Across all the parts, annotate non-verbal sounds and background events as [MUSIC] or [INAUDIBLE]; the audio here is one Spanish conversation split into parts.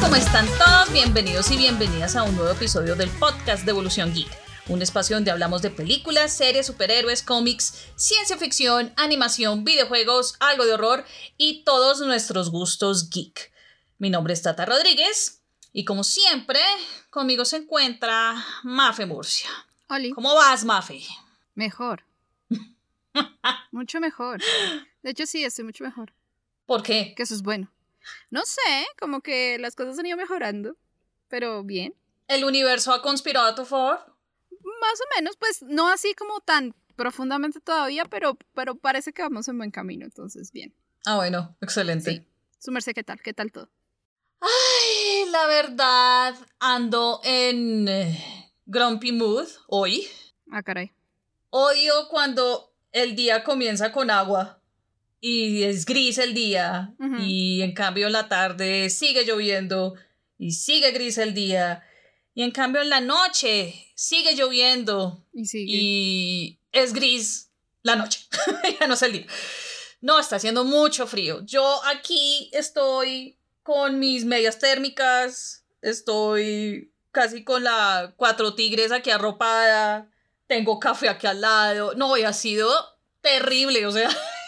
¿cómo están todos? Bienvenidos y bienvenidas a un nuevo episodio del podcast de Evolución Geek. Un espacio donde hablamos de películas, series, superhéroes, cómics, ciencia ficción, animación, videojuegos, algo de horror y todos nuestros gustos geek. Mi nombre es Tata Rodríguez y como siempre, conmigo se encuentra Mafe Murcia. Oli, ¿Cómo vas, Mafe? mejor. [LAUGHS] mucho mejor. De hecho, sí, estoy mucho mejor. ¿Por qué? Que eso es bueno. No sé, como que las cosas han ido mejorando, pero bien. ¿El universo ha conspirado a tu favor? Más o menos, pues no así como tan profundamente todavía, pero, pero parece que vamos en buen camino, entonces bien. Ah, bueno, excelente. Sí. Su merced, ¿qué tal? ¿Qué tal todo? Ay, la verdad, ando en eh, grumpy mood hoy. Ah, caray. Odio cuando el día comienza con agua y es gris el día y en cambio en la tarde sigue lloviendo y sigue gris el día y en cambio en la noche sigue lloviendo Y sigue. y es gris la noche, [LAUGHS] ya no es el día. No, está haciendo mucho frío. Yo aquí estoy con mis medias térmicas, estoy casi con la cuatro tigres aquí arropada, tengo café aquí al lado. No, y ha sido terrible, o sea. [LAUGHS]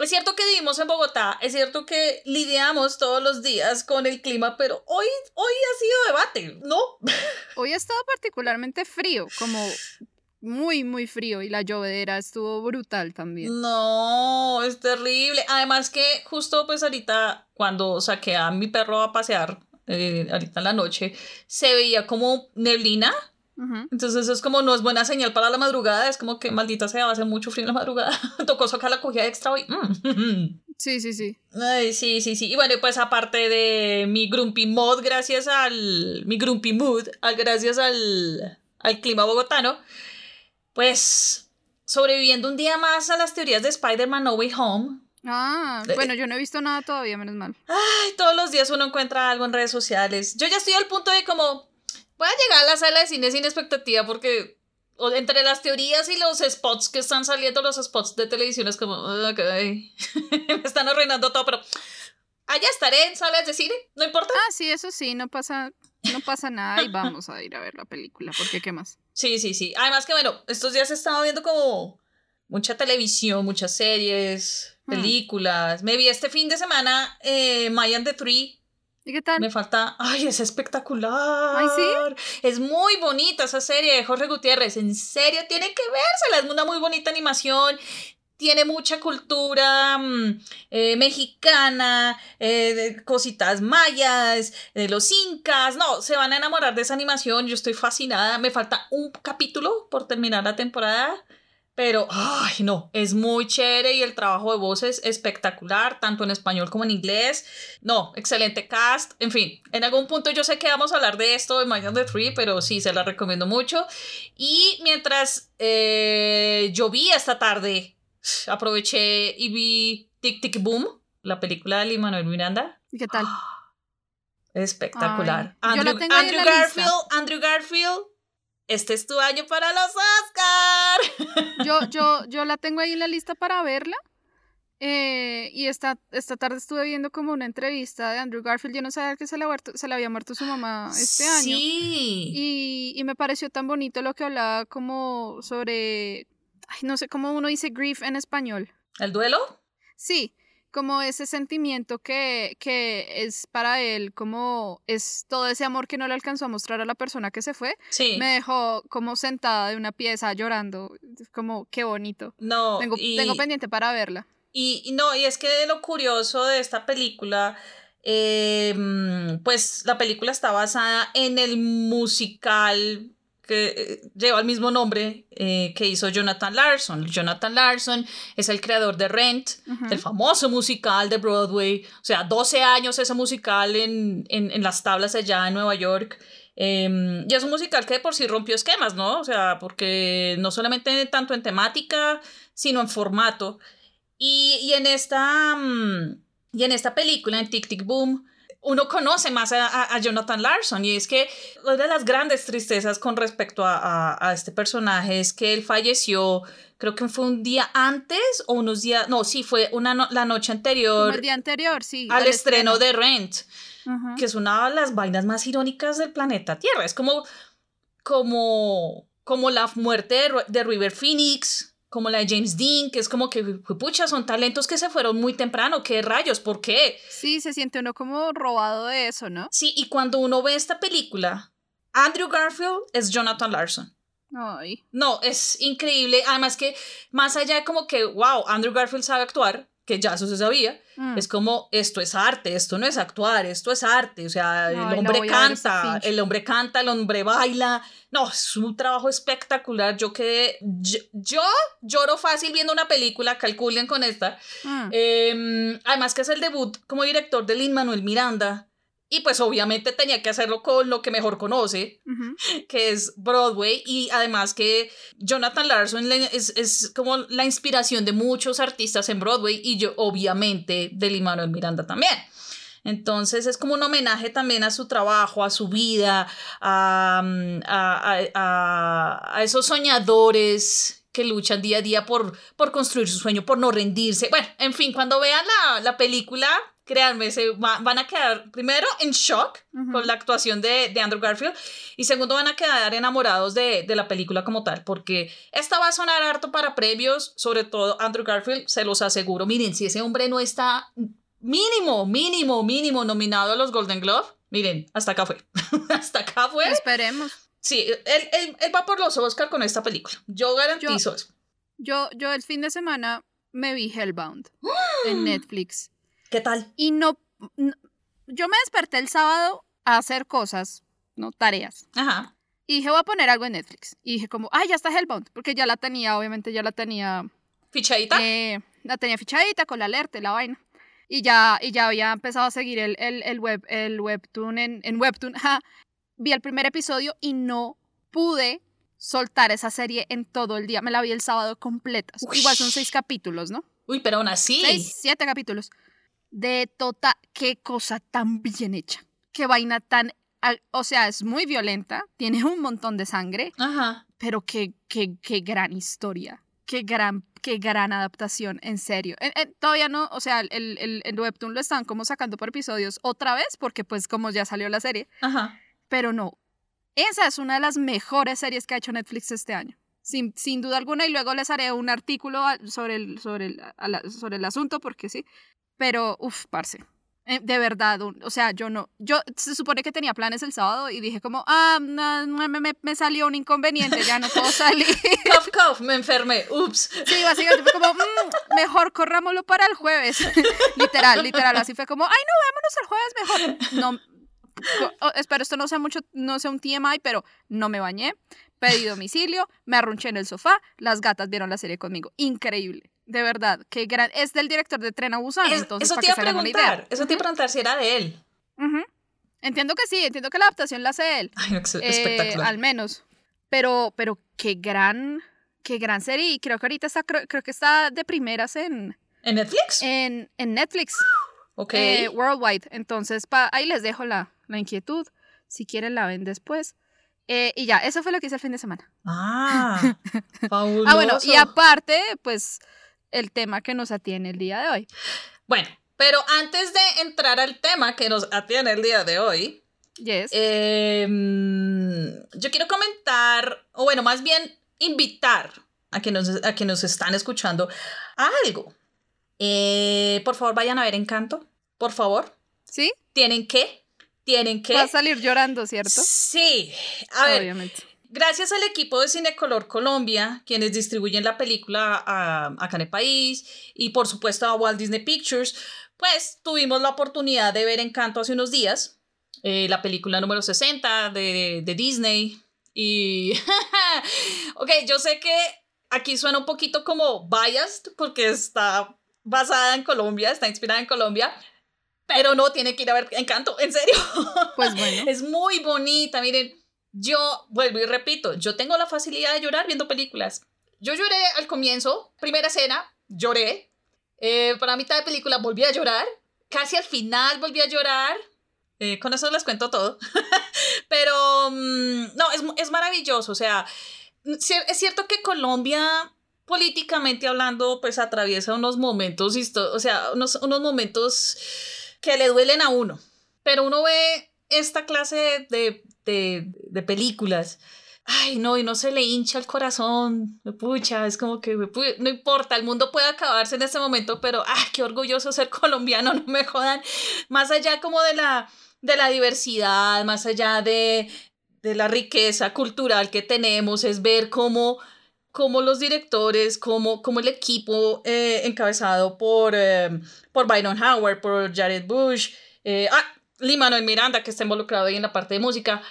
Es cierto que vivimos en Bogotá, es cierto que lidiamos todos los días con el clima, pero hoy, hoy ha sido debate, ¿no? [LAUGHS] Hoy ha estado particularmente frío, como muy, muy frío, y la llovedera estuvo brutal también. No, es terrible. Además que justo pues ahorita cuando saqué a mi perro a pasear, eh, ahorita en la noche, se veía como neblina. Entonces es como no es buena señal para la madrugada, es como que maldita sea, va a hacer mucho frío en la madrugada. [LAUGHS] Tocó sacar la cogida extra hoy. Mm. [LAUGHS] Sí, sí, sí. Ay, sí, sí, sí. Y bueno, pues aparte de mi grumpy mod, gracias al. Mi grumpy mood, al- gracias al, al clima bogotano, pues sobreviviendo un día más a las teorías de Spider-Man No Way Home. Ah, Eh, bueno, yo no he visto nada todavía, menos mal. Ay, todos los días uno encuentra algo en redes sociales. Yo ya estoy al punto de como. Voy a llegar a la sala de cine sin expectativa porque. entre las teorías y los spots que están saliendo, los spots de televisión es como. "Ah, [LAUGHS] me están arruinando todo, pero. Allá estaré en salas de cine, no importa. Ah, sí, eso sí, no pasa, no pasa nada y vamos a ir a ver la película, porque qué más. Sí, sí, sí. Además que bueno, estos días he estado viendo como mucha televisión, muchas series, Hmm. películas. Me vi este fin de semana eh, Mayan the Tree. ¿Y qué tal? Me falta. ¡Ay, es espectacular! ¿Ay, sí? Es muy bonita esa serie de Jorge Gutiérrez. En serio, tiene que vérsela. Es una muy bonita animación. Tiene mucha cultura mm, eh, mexicana, eh, de cositas mayas, de los incas. No, se van a enamorar de esa animación. Yo estoy fascinada. Me falta un capítulo por terminar la temporada. Pero, ay, no, es muy chévere y el trabajo de voz es espectacular, tanto en español como en inglés. No, excelente cast. En fin, en algún punto yo sé que vamos a hablar de esto de Mind on the Tree, pero sí, se la recomiendo mucho. Y mientras eh, llovía esta tarde, aproveché y vi Tic Tic Boom, la película de Lin Manuel Miranda. ¿Y qué tal? Espectacular. Ay, yo la Andrew. Garfield, Andrew Garfield, este es tu año para los Oscar. [LAUGHS] Yo, yo, yo la tengo ahí en la lista para verla. eh, y esta, esta tarde estuve viendo como una entrevista de Andrew Garfield. Yo no sabía que se le, había muerto- se le había muerto su mamá este año. Sí. Y, y me pareció tan bonito lo que hablaba como sobre, ay, no sé cómo uno dice grief en español. ¿El duelo? Sí, como ese sentimiento que, que es para él, como es todo ese amor que no le alcanzó a mostrar a la persona que se fue, Sí. me dejó como sentada de una pieza llorando, como qué bonito. No, Tengo, y, tengo pendiente para verla. y- y no, y es que lo curioso de esta película, eh, mm, pues la película está basada en el musical que eh, lleva el mismo nombre eh, que hizo Jonathan Larson. Jonathan Larson es el creador de Rent, el famoso musical de Broadway, o sea, 12 años ese musical en, en, en las tablas allá en Nueva York. Eh, y es un musical que de por sí rompió esquemas, ¿no? O sea, porque no solamente tanto en temática, sino en formato. Y, y en esta, mm, y en esta película, en Tic Tic Boom, uno conoce más a, Jonathan Larson y es que una de las grandes tristezas con respecto a, este personaje es que él falleció, creo que fue un día antes o unos días, no, sí, fue una la noche anterior. el día anterior, sí. Al estreno, de Rent, que es una de las vainas más irónicas del planeta Tierra. Es como, como, como la muerte de, de River Phoenix como la de James Dean, que es como que, pucha, son talentos que se fueron muy temprano, ¿qué rayos? ¿Por qué? Sí, se siente uno como robado de eso, ¿no? Sí, y cuando uno ve esta película, Andrew Garfield es Jonathan Larson. Ay. No, es increíble. Además que más allá de como que, wow, Andrew Garfield sabe actuar, que ya eso se sabía, mm. es como, esto es arte, esto no es actuar, esto es arte, o sea, el hombre canta, el hombre canta, el hombre baila, no, es un trabajo espectacular, yo que yo, lloro fácil viendo una película, calculen con esta, mm. em, además que es el debut como director de Lin Manuel Miranda, y pues obviamente tenía que hacerlo con lo que mejor conoce, que es Broadway. Y además que Jonathan Larson es, es, como la inspiración de muchos artistas en Broadway y yo obviamente de Lin Manuel Miranda también. Entonces es como un homenaje también a su trabajo, a su vida, a, a, a, a esos soñadores que luchan día a día por, por construir su sueño, por no rendirse. Bueno, en fin, cuando vean la, la película, créanme, se van a quedar primero en shock con la actuación de, de, Andrew Garfield y segundo van a quedar enamorados de, de, la película como tal, porque esta va a sonar harto para premios, sobre todo Andrew Garfield, se los aseguro. Miren, si ese hombre no está mínimo, mínimo, mínimo nominado a los Golden Globe, miren, hasta acá fue. [LAUGHS] hasta acá fue. Esperemos. Sí, él, él, él, va por los Oscar con esta película. Yo garantizo eso. Yo, yo el fin de semana me vi Hellbound en Netflix. ¿Qué tal? Y no, yo me desperté el sábado a hacer cosas, no tareas. Ajá. Y dije, voy a poner algo en Netflix. Y dije como, ay, ya está Hellbound, porque ya la tenía, obviamente ya la tenía... ¿Fichadita? Eh, la tenía fichadita con la alerta y la vaina. Y ya, y ya había empezado a seguir el, el, el web, el webtoon en, en webtoon. [LAUGHS] Vi el primer episodio y no pude soltar esa serie en todo el día. Me la vi el sábado completa. Igual son seis capítulos, ¿no? Uy, pero aún así. Seis, siete capítulos de Tota, qué cosa tan bien hecha, qué vaina tan, o sea, es muy violenta, tiene un montón de sangre, Ajá. pero qué, qué, qué gran historia, qué gran, qué gran adaptación, en serio. todavía no, o sea, el, el, el, Webtoon lo están como sacando por episodios otra vez, porque pues como ya salió la serie, Ajá. pero no, esa es una de las mejores series que ha hecho Netflix este año. Sin, sin, duda alguna, y luego les haré un artículo sobre el, sobre el, sobre el asunto, porque sí, pero, uff, parce. Eh, de verdad, o sea, yo no, yo se supone que tenía planes el sábado y dije como, ah, no, me, me, salió un inconveniente, ya no puedo [LAUGHS] salir. cough, cough, me enfermé, ups. Sí, básicamente fue como, mm, mejor corrámoslo para el jueves. [LAUGHS] literal, literal, así fue como, ay, no, vámonos el jueves mejor. No, espero esto no sea mucho, no sea un TMI, pero no me bañé, pedí domicilio, me arrunché en el sofá, las gatas vieron la serie conmigo. Increíble. De verdad, qué gran. Es del director de Tren a Busan, entonces. Eso te iba a preguntar. Eso te iba a preguntar si era de él. Entiendo que sí, entiendo que la adaptación la hace él. Ay, espectacular. Eh, al menos. Pero, pero qué gran, qué gran serie. Y creo que ahorita está, creo, que está de primeras en. ¿En Netflix? En, en Netflix. Ok. Eh, worldwide. Entonces, pa, ahí les dejo la, la inquietud. Si quieren, la ven después. Eh, y ya, eso fue lo que hice el fin de semana. Ah, fabuloso. [LAUGHS] ah, bueno, y aparte, pues el tema que nos atiene el día de hoy. Bueno, pero antes de entrar al tema que nos atiene el día de hoy, yes. Em, yo quiero comentar, o bueno, más bien invitar a que nos, a que nos están escuchando a algo. Eh, por favor, vayan a ver Encanto, por favor. ¿Sí? ¿Tienen que? ¿Tienen que? Va a salir llorando, ¿cierto? Sí. A ver, Obviamente. Gracias al equipo de Cinecolor Colombia, quienes distribuyen la película a, acá en el país, y por supuesto a Walt Disney Pictures, pues tuvimos la oportunidad de ver Encanto hace unos días, eh, la película número 60 de, de Disney. Y, [LAUGHS] ok, yo sé que aquí suena un poquito como biased, porque está basada en Colombia, está inspirada en Colombia, pero no, tiene que ir a ver Encanto, en serio. Pues bueno. [LAUGHS] es muy bonita, miren yo vuelvo y repito, yo tengo la facilidad de llorar viendo películas. Yo lloré al comienzo, primera escena, lloré. Eh, para mitad de película volví a llorar. Casi al final volví a llorar. Eh, con eso les cuento todo. [LAUGHS] Pero mm, no, es, es maravilloso. O sea, es cierto que Colombia políticamente hablando, pues atraviesa unos momentos, o sea, unos, unos momentos que le duelen a uno. Pero uno ve esta clase de, de, de películas. Ay, no, y no se le hincha el corazón, pucha, es como que no importa, el mundo puede acabarse en este momento, pero, ah, qué orgulloso ser [LAUGHS] colombiano, no me jodan, más allá como de la, de la diversidad, más allá de, de la riqueza cultural que tenemos, es ver cómo cómo los directores, cómo, cómo el equipo eh, encabezado por, eh, por Byron Howard, por Jared Bush, eh, ah, Lee Manuel Miranda, que está involucrado ahí en la parte de música,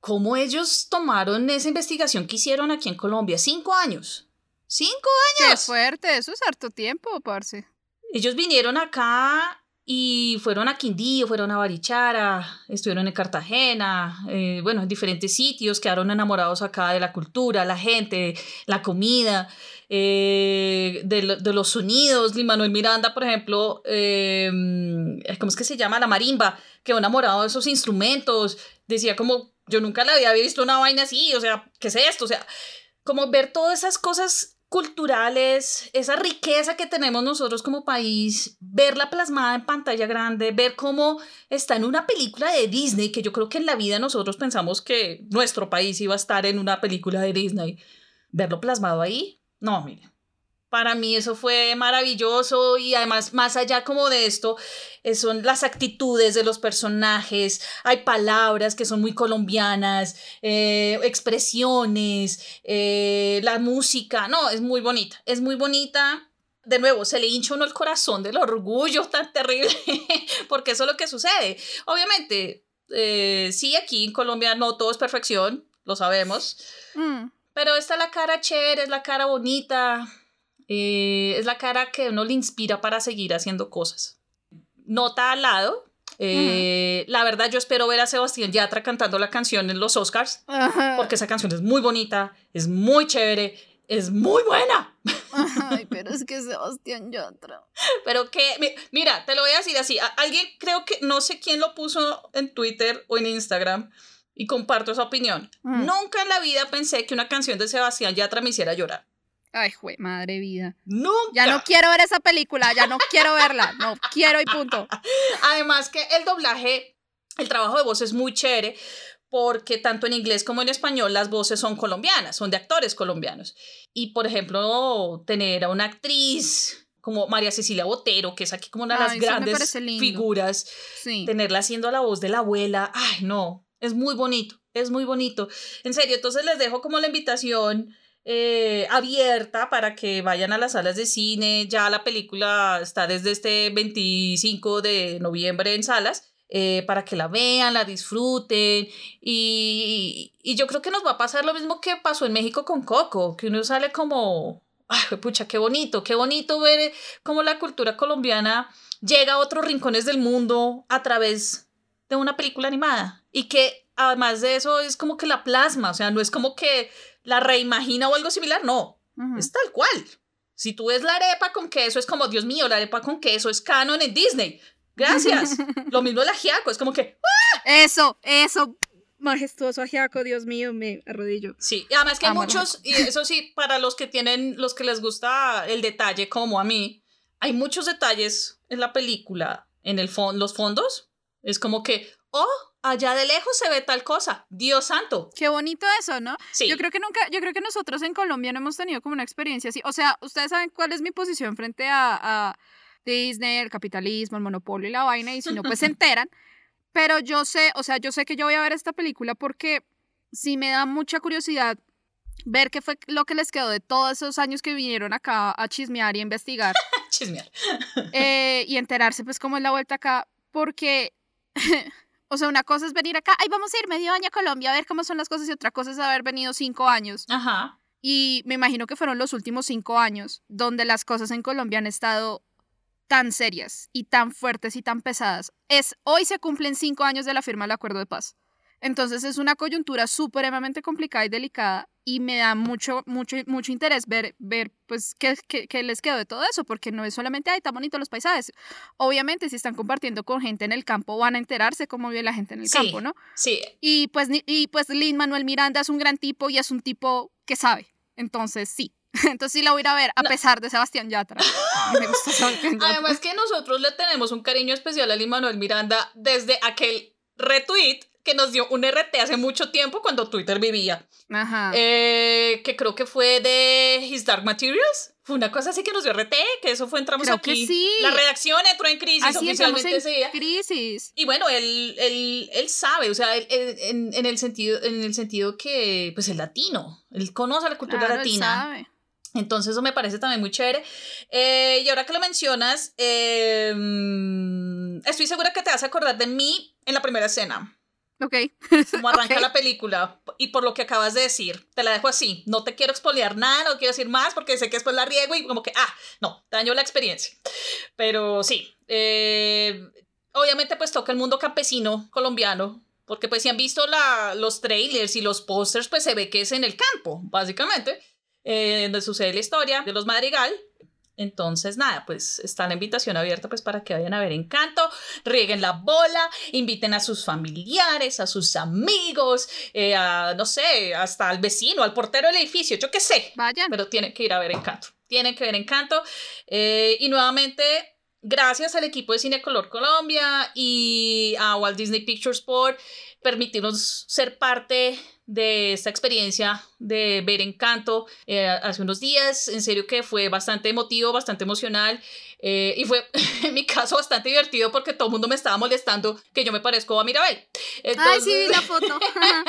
cómo ellos tomaron esa investigación que hicieron aquí en Colombia. Cinco años. Cinco años. Qué fuerte, eso es harto tiempo, parce. Ellos vinieron acá y fueron a Quindío, fueron a Barichara, estuvieron en Cartagena, eh, bueno, en diferentes sitios, quedaron enamorados acá de la cultura, la gente, la comida, eh, de, de, los sonidos. Manuel Miranda, por ejemplo, eh, ¿cómo es que se llama? La marimba, quedó enamorado de esos instrumentos, decía como yo nunca la había visto una vaina así, o sea, ¿qué es esto? O sea, como ver todas esas cosas culturales, esa riqueza que tenemos nosotros como país, verla plasmada en pantalla grande, ver cómo está en una película de Disney, que yo creo que en la vida nosotros pensamos que nuestro país iba a estar en una película de Disney, verlo plasmado ahí, no, mire, para mí eso fue maravilloso y además más allá como de esto eh, son las actitudes de los personajes, hay palabras que son muy colombianas, eh, expresiones, eh, la música, no, es muy bonita, es muy bonita. De nuevo, se le hincha uno el corazón del orgullo tan terrible, [LAUGHS] porque eso es lo que sucede. Obviamente, sí, aquí en Colombia no todo es perfección, lo sabemos, mm. pero está la cara chévere, es la cara bonita, eh, es la cara que uno le inspira para seguir haciendo cosas. Nota al lado. Eh, la verdad, yo espero ver a Sebastián Yatra cantando la canción en los Oscars, porque esa canción es muy bonita, es muy chévere, es muy buena. [LAUGHS] Ay, pero es que Sebastián Yatra. Pero que, mira, te lo voy a decir así. Alguien creo que, no sé quién lo puso en Twitter o en Instagram, y comparto esa opinión. Mm. Nunca en la vida pensé que una canción de Sebastián Yatra me hiciera llorar. Ay, jue, madre vida. Nunca. Ya no quiero ver esa película, ya no quiero verla. No quiero y punto. [LAUGHS] Además que el doblaje, el trabajo de voz es muy chévere porque tanto en inglés como en español las voces son colombianas, son de actores colombianos. Y por ejemplo, tener a una actriz como María Cecilia Botero, que es aquí como una de las grandes figuras, tenerla haciendo la voz de la abuela, ay no, es muy bonito, es muy bonito. En serio, entonces les dejo como la invitación eh, abierta para que vayan a las salas de cine. Ya la película está desde este 25 de noviembre en salas. Eh, para que la vean, la disfruten. Y, y, yo creo que nos va a pasar lo mismo que pasó en México con Coco, que uno sale como, ay, pucha, qué bonito, qué bonito ver cómo la cultura colombiana llega a otros rincones del mundo a través de una película animada. Y que además de eso es como que la plasma, o sea, no es como que la reimagina o algo similar, no, es tal cual. Si tú ves la arepa con queso, es como, Dios mío, la arepa con queso es canon en Disney. Gracias. [LAUGHS] Lo mismo el ajiaco, es como que... ¡ah! Eso, eso, majestuoso ajiaco, Dios mío, me arrodillo. Sí, y además que hay muchos, y eso sí, para los que tienen, los que les gusta el detalle, como a mí, hay muchos detalles en la película, en el los fondos. Es como que, oh, allá de lejos se ve tal cosa. Dios santo. Qué bonito eso, ¿no? Sí. Yo creo que nunca, yo creo que nosotros en Colombia no hemos tenido como una experiencia así. O sea, ustedes saben cuál es mi posición frente a, Disney, el capitalismo, el monopolio y la vaina, y si no, pues se [LAUGHS] enteran. Pero yo sé, o sea, yo sé que yo voy a ver esta película porque sí me da mucha curiosidad ver qué fue lo que les quedó de todos esos años que vinieron acá a chismear y a investigar. [LAUGHS] chismear. Eh, y enterarse pues cómo es la vuelta acá, porque [LAUGHS] O sea, una cosa es venir acá, ay, vamos a ir medio año a Colombia a ver cómo son las cosas, y otra cosa es haber venido cinco años. Ajá. Y me imagino que fueron los últimos cinco años donde las cosas en Colombia han estado tan serias y tan fuertes y tan pesadas. Es, hoy se cumplen cinco años de la firma del acuerdo de paz. Entonces es una coyuntura supremamente complicada y delicada y me da mucho, mucho, mucho interés ver, ver pues, qué, qué, qué les quedó de todo eso, porque no es solamente, ay, tan bonitos los paisajes. Obviamente, si están compartiendo con gente en el campo, van a enterarse cómo vive la gente en el Sí. campo, ¿no? Sí, Y pues, y pues Lin Manuel Miranda es un gran tipo y es un tipo que sabe. Entonces, sí. [LAUGHS] Entonces sí la voy a ir a ver, a pesar de Sebastián Yatra. Me gusta Sebastián [LAUGHS] Yatra. Además que nosotros le tenemos un cariño especial a Lin Manuel Miranda desde aquel retweet que nos dio un RT hace mucho tiempo cuando Twitter vivía. Ajá. Eh, que creo que fue de His Dark Materials. Fue una cosa así que nos dio RT, que eso fue entramos Creo que aquí. sí. La redacción entró en crisis Así oficialmente en día. crisis. Y bueno, él, él, él sabe, o sea, él- él- en, en el sentido, en el sentido que, pues, es latino. Él conoce la cultura Claro, él latina. sabe. Entonces eso me parece también muy chévere. Eh, y ahora que lo mencionas, eh, estoy segura que te vas a acordar de mí en la primera escena, Ok. como arranca [LAUGHS] la película. Y por lo que acabas de decir, te la dejo así. No te quiero expoliar nada, no quiero decir más porque sé que después la riego y como que, ah, no, daño la experiencia. Pero sí, eh, obviamente pues toca el mundo campesino colombiano. Porque pues si han visto la, los trailers y los pósters, pues se ve que es en el campo, básicamente eh, donde sucede la historia de los Madrigal. Entonces, nada, pues está la invitación abierta pues para que vayan a ver Encanto, rieguen la bola, inviten a sus familiares, a sus amigos, eh, a, no sé, hasta al vecino, al portero del edificio, yo qué sé, Vayan. pero tienen que ir a ver Encanto, tienen que ver Encanto. Eh, y nuevamente, gracias al equipo de Cinecolor Colombia y a Walt Disney Pictures por permitirnos ser parte de esta experiencia de ver Encanto eh, hace unos días. En serio que fue bastante emotivo, bastante emocional. eh, y fue, [LAUGHS] en mi caso, bastante divertido porque todo el mundo me estaba molestando que yo me parezco a Mirabel. Ay, sí, vi la foto.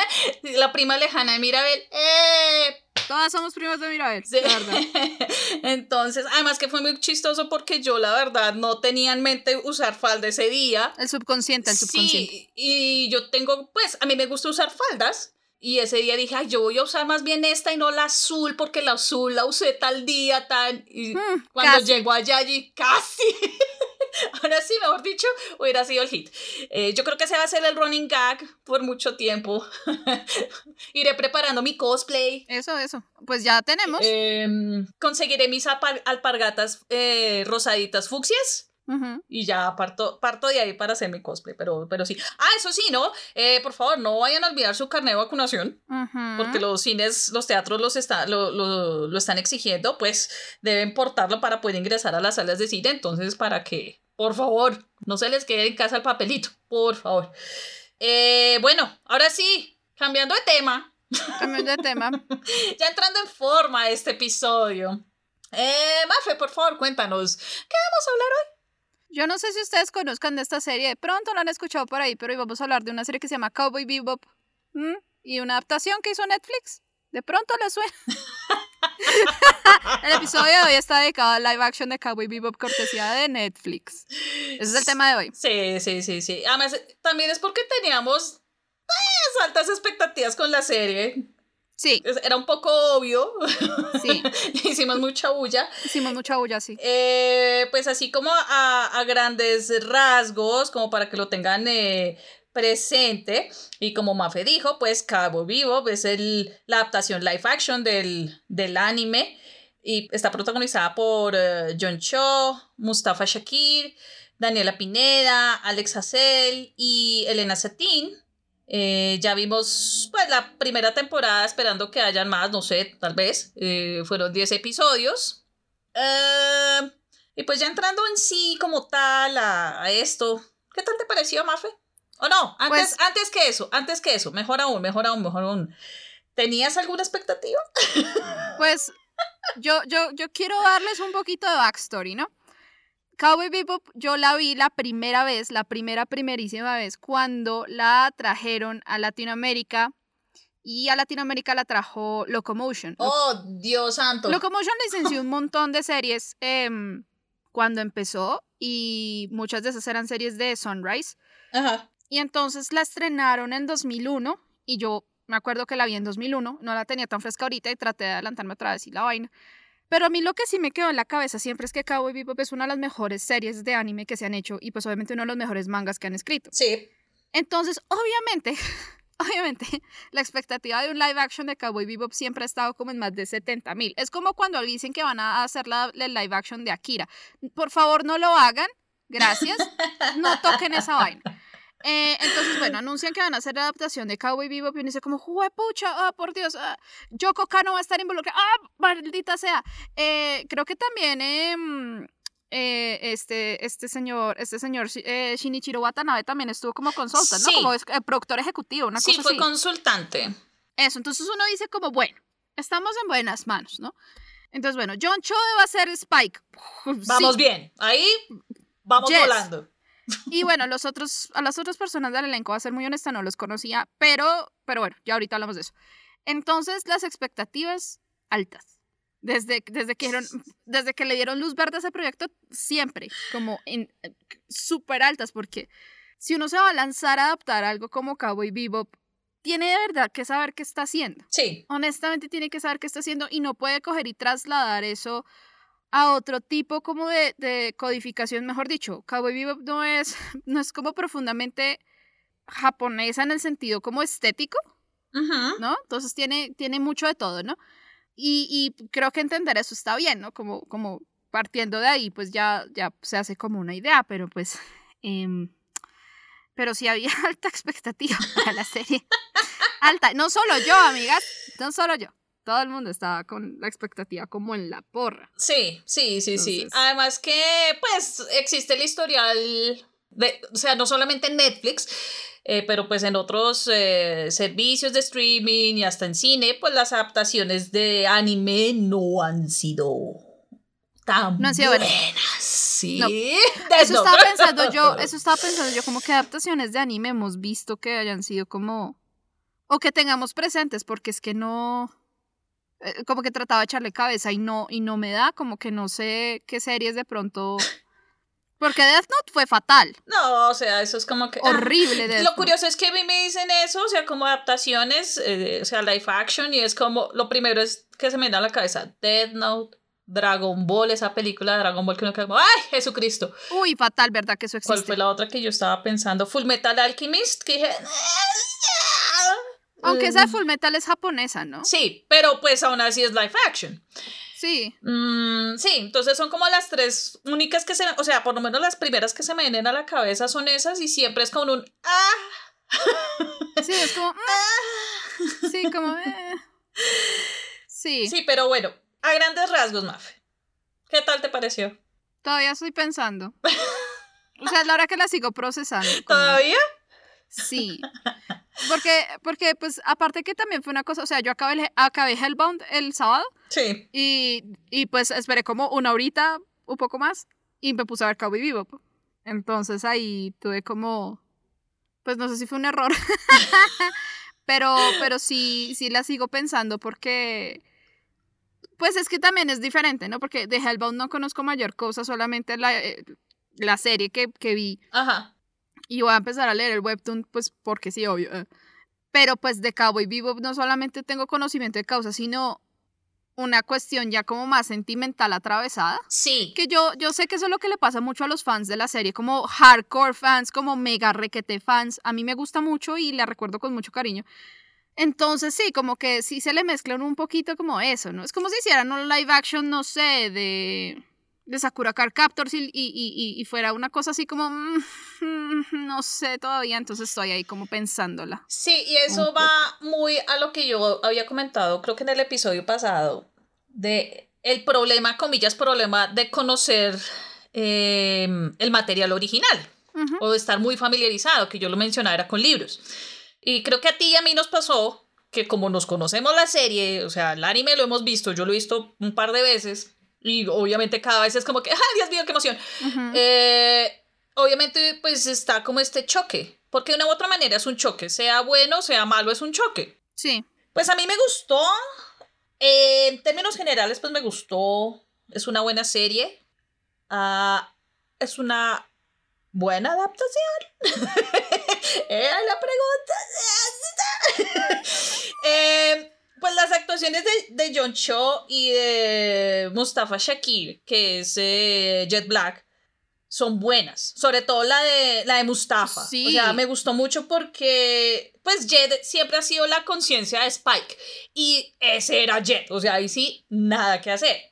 [LAUGHS] la prima lejana de Mirabel. ¡Eh! Todas somos primos de Mirabel, Sí. la verdad. [LAUGHS] Entonces, además que fue muy chistoso porque yo la verdad no tenía en mente usar falda ese día. El subconsciente, el subconsciente. Sí, y yo tengo, pues, a mí me gusta usar faldas. Y ese día dije, ay, yo voy a usar más bien esta y no la azul, porque la azul la usé tal día, tal. Y Mm, cuando casi. llegó allá, allí, casi. [LAUGHS] [LAUGHS] Ahora sí, mejor dicho, hubiera sido el hit. Eh, yo creo que ese va a ser el running gag por mucho tiempo. [LAUGHS] Iré preparando mi cosplay. Eso, eso. Pues ya tenemos. Em, conseguiré mis alpargatas eh, rosaditas fucsias. Ujú. Y ya parto, parto de ahí para hacer mi cosplay, pero, pero sí. Ah, eso sí, ¿no? Eh, por favor, no vayan a olvidar su carnet de vacunación, Ujú. porque los cines, los teatros los está, lo, lo, lo están exigiendo, pues deben portarlo para poder ingresar a las salas de cine. Entonces, para que, por favor, no se les quede en casa el papelito, por favor. Eh, bueno, ahora sí, cambiando de tema, Cambiando de tema. [LAUGHS] ya entrando en forma este episodio. Eh, Mafe, por favor, cuéntanos, ¿qué vamos a hablar hoy? Yo no sé si ustedes conozcan de esta serie, de pronto la han escuchado por ahí, pero hoy vamos a hablar de una serie que se llama Cowboy Bebop ¿m? y una adaptación que hizo Netflix. De pronto les suena. [LAUGHS] [LAUGHS] el episodio de hoy está dedicado al live action de Cowboy Bebop cortesía de Netflix. Ese es el tema de hoy. Sí, sí, sí, sí. Además, también es porque teníamos pues, altas expectativas con la serie. Sí, Era un poco obvio. sí. [LAUGHS] Hicimos mucha bulla. Hicimos mucha bulla, sí. Eh, pues así como a, a grandes rasgos, como para que lo tengan eh, presente. Y como Mafe dijo, pues Cabo Vivo es el, la adaptación live action del, del anime. Y está protagonizada por eh, John Cho, Mustafa Shakir, Daniela Pineda, Alex Hassel y Elena Satín. Eh, ya vimos pues la primera temporada esperando que hayan más, no sé, tal vez. Eh, fueron 10 episodios. Eh, y pues ya entrando en sí como tal a, a esto, ¿qué tal te pareció, Mafe? O no, antes, Pues- antes que eso, antes que eso, mejor aún, mejor aún, mejor aún. ¿Tenías alguna expectativa? [LAUGHS] Pues yo, yo, yo quiero darles un poquito de backstory, ¿no? Cowboy Bebop yo la vi la primera vez, la primera primerísima vez, cuando la trajeron a Latinoamérica y a Latinoamérica la trajo Locomotion. Lo- Oh, Dios santo. Locomotion licenció un [LAUGHS] montón de series em, cuando empezó y muchas de esas eran series de Sunrise. Ajá. Y entonces la estrenaron en 2001 y yo me acuerdo que la vi en 2001, no la tenía tan fresca ahorita y traté de adelantarme otra vez y la vaina. Pero a mí lo que sí me quedó en la cabeza siempre es que Cowboy Bebop es una de las mejores series de anime que se han hecho y pues obviamente uno de los mejores mangas que han escrito. Sí. Entonces, obviamente, [LAUGHS] obviamente, la expectativa de un live action de Cowboy Bebop siempre ha estado como en más de 70 mil. Es como cuando dicen que van a hacer la, el live action de Akira. Por favor, no lo hagan. Gracias. No toquen esa vaina. Eh, entonces, bueno, anuncian que van a hacer la adaptación de Cowboy Bebop y uno dice como, pucha, ah, por Dios, ah, Yoko Kano va a estar involucrada, ah, maldita sea. Eh, creo que también em, eh, este, este señor, este señor eh, Shinichiro Watanabe también estuvo como consultant, ¿no? Como productor ejecutivo, una sí, fue consultante. Eso, entonces uno dice como, bueno, estamos en buenas manos, ¿no? Entonces, bueno, John Cho va a ser Spike. [LAUGHS] Vamos bien, ahí vamos volando. Y bueno, los otros, a las otras personas del elenco, a ser muy honesta, no los conocía, pero, pero bueno, ya ahorita hablamos de eso. Entonces, las expectativas altas. Desde, desde, que, desde que le dieron luz verde a ese proyecto, siempre, como en súper altas, porque si uno se va a lanzar a adaptar algo como Cowboy Bebop, tiene de verdad que saber qué está haciendo. Sí. Honestamente tiene que saber qué está haciendo y no puede coger y trasladar eso a otro tipo como de, de codificación, mejor dicho. Cowboy Bebop no es, [LAUGHS] no es como profundamente japonesa en el sentido como estético, ¿no? Entonces tiene, tiene mucho de todo, ¿no? Y, y, creo que entender eso está bien, ¿no? Como, como partiendo de ahí, pues ya, ya se hace como una idea, pero pues... [LAUGHS] Eh, pero sí había [LAUGHS] alta expectativa para la serie. Alta, no solo yo, amigas, no solo yo todo el mundo estaba con la expectativa como en la porra. Sí, sí, sí, sí. Además que, pues, existe el historial de, o sea, no solamente en Netflix, eh, pero pues en otros eh, servicios de streaming y hasta en cine, pues las adaptaciones de anime no han sido tan no han sido buenas. Sí. [LAUGHS] Eso estaba pensando yo, [LAUGHS] eso estaba pensando yo, como que adaptaciones de anime hemos visto que hayan sido como o que tengamos presentes, porque es que no como que trataba de echarle cabeza y no, y no me da, como que no sé qué series de pronto... Porque Death Note fue fatal. No, o sea, eso es como que... Ah, Horrible. Death lo curioso es que a mí me dicen eso, o sea, como adaptaciones, eh, o sea, live action, y es como, lo primero es que se me da a la cabeza, Death Note, Dragon Ball, esa película de Dragon Ball que uno queda como, ¡ay, Jesucristo! Uy, fatal, ¿verdad que eso existe? ¿Cuál fue la otra que yo estaba pensando? Full Metal Alchemist, que dije... Aunque esa Full Metal es japonesa, ¿no? Sí, pero pues aún así es live action. Sí. Mm, sí, entonces son como las tres únicas que se, o sea, por lo menos las primeras que se me vienen a la cabeza son esas y siempre es como un ah. Sí, es como ah. Sí, como eh. Sí. Sí, pero bueno, a grandes rasgos, Mafe. ¿Qué tal te pareció? Todavía estoy pensando. O sea, la hora que la sigo procesando. ¿Todavía? Sí. Porque, porque, pues, aparte que también fue una cosa, o sea, yo acabé, acabé Hellbound el sábado. Sí. Y, y pues esperé como una horita, un poco más, y me puse a ver Cowboy Vivo. Entonces ahí tuve como, pues no sé si fue un error, [LAUGHS] pero, pero sí, sí la sigo pensando porque, pues es que también es diferente, ¿no? Porque de Hellbound no conozco mayor cosa, solamente la, eh, la serie que, que vi. Ajá. Y voy a empezar a leer el webtoon, pues porque sí, obvio. Eh. Pero pues de Cowboy Vivo no solamente tengo conocimiento de causa, sino una cuestión ya como más sentimental atravesada. Sí. Que yo, yo sé que eso es lo que le pasa mucho a los fans de la serie, como hardcore fans, como mega requete fans. A mí me gusta mucho y la recuerdo con mucho cariño. Entonces sí, como que sí se le mezclan un poquito como eso, ¿no? Es como si hicieran un live action, no sé, de de Sakura Car Captors y, y, y, fuera una cosa así como, mm, [LAUGHS] no sé todavía, entonces estoy ahí como pensándola. Sí, y eso va muy a lo que yo había comentado, creo que en el episodio pasado, de el problema, comillas, problema de conocer em, el material original o de estar muy familiarizado, que yo lo mencionaba era con libros. Y creo que a ti y a mí nos pasó que como nos conocemos la serie, o sea, el anime lo hemos visto, yo lo he visto un par de veces, y obviamente cada vez es como que, ¡ay, Dios mío, qué emoción! Eh, obviamente, pues está como este choque, porque de una u otra manera es un choque, sea bueno, sea malo, es un choque. Sí. Pues a mí me gustó, en términos generales, pues me gustó, es una buena serie, ah, es una buena adaptación. [LAUGHS] Era la pregunta. [LAUGHS] eh, pues las actuaciones de, John Cho y de Mustafa Shakir, que es eh, Jet Black, son buenas. Sobre todo la de, la de Mustafa. Sí. O sea, me gustó mucho porque, pues, Jed siempre ha sido la conciencia de Spike. Y ese era Jed. O sea, ahí sí, nada que hacer.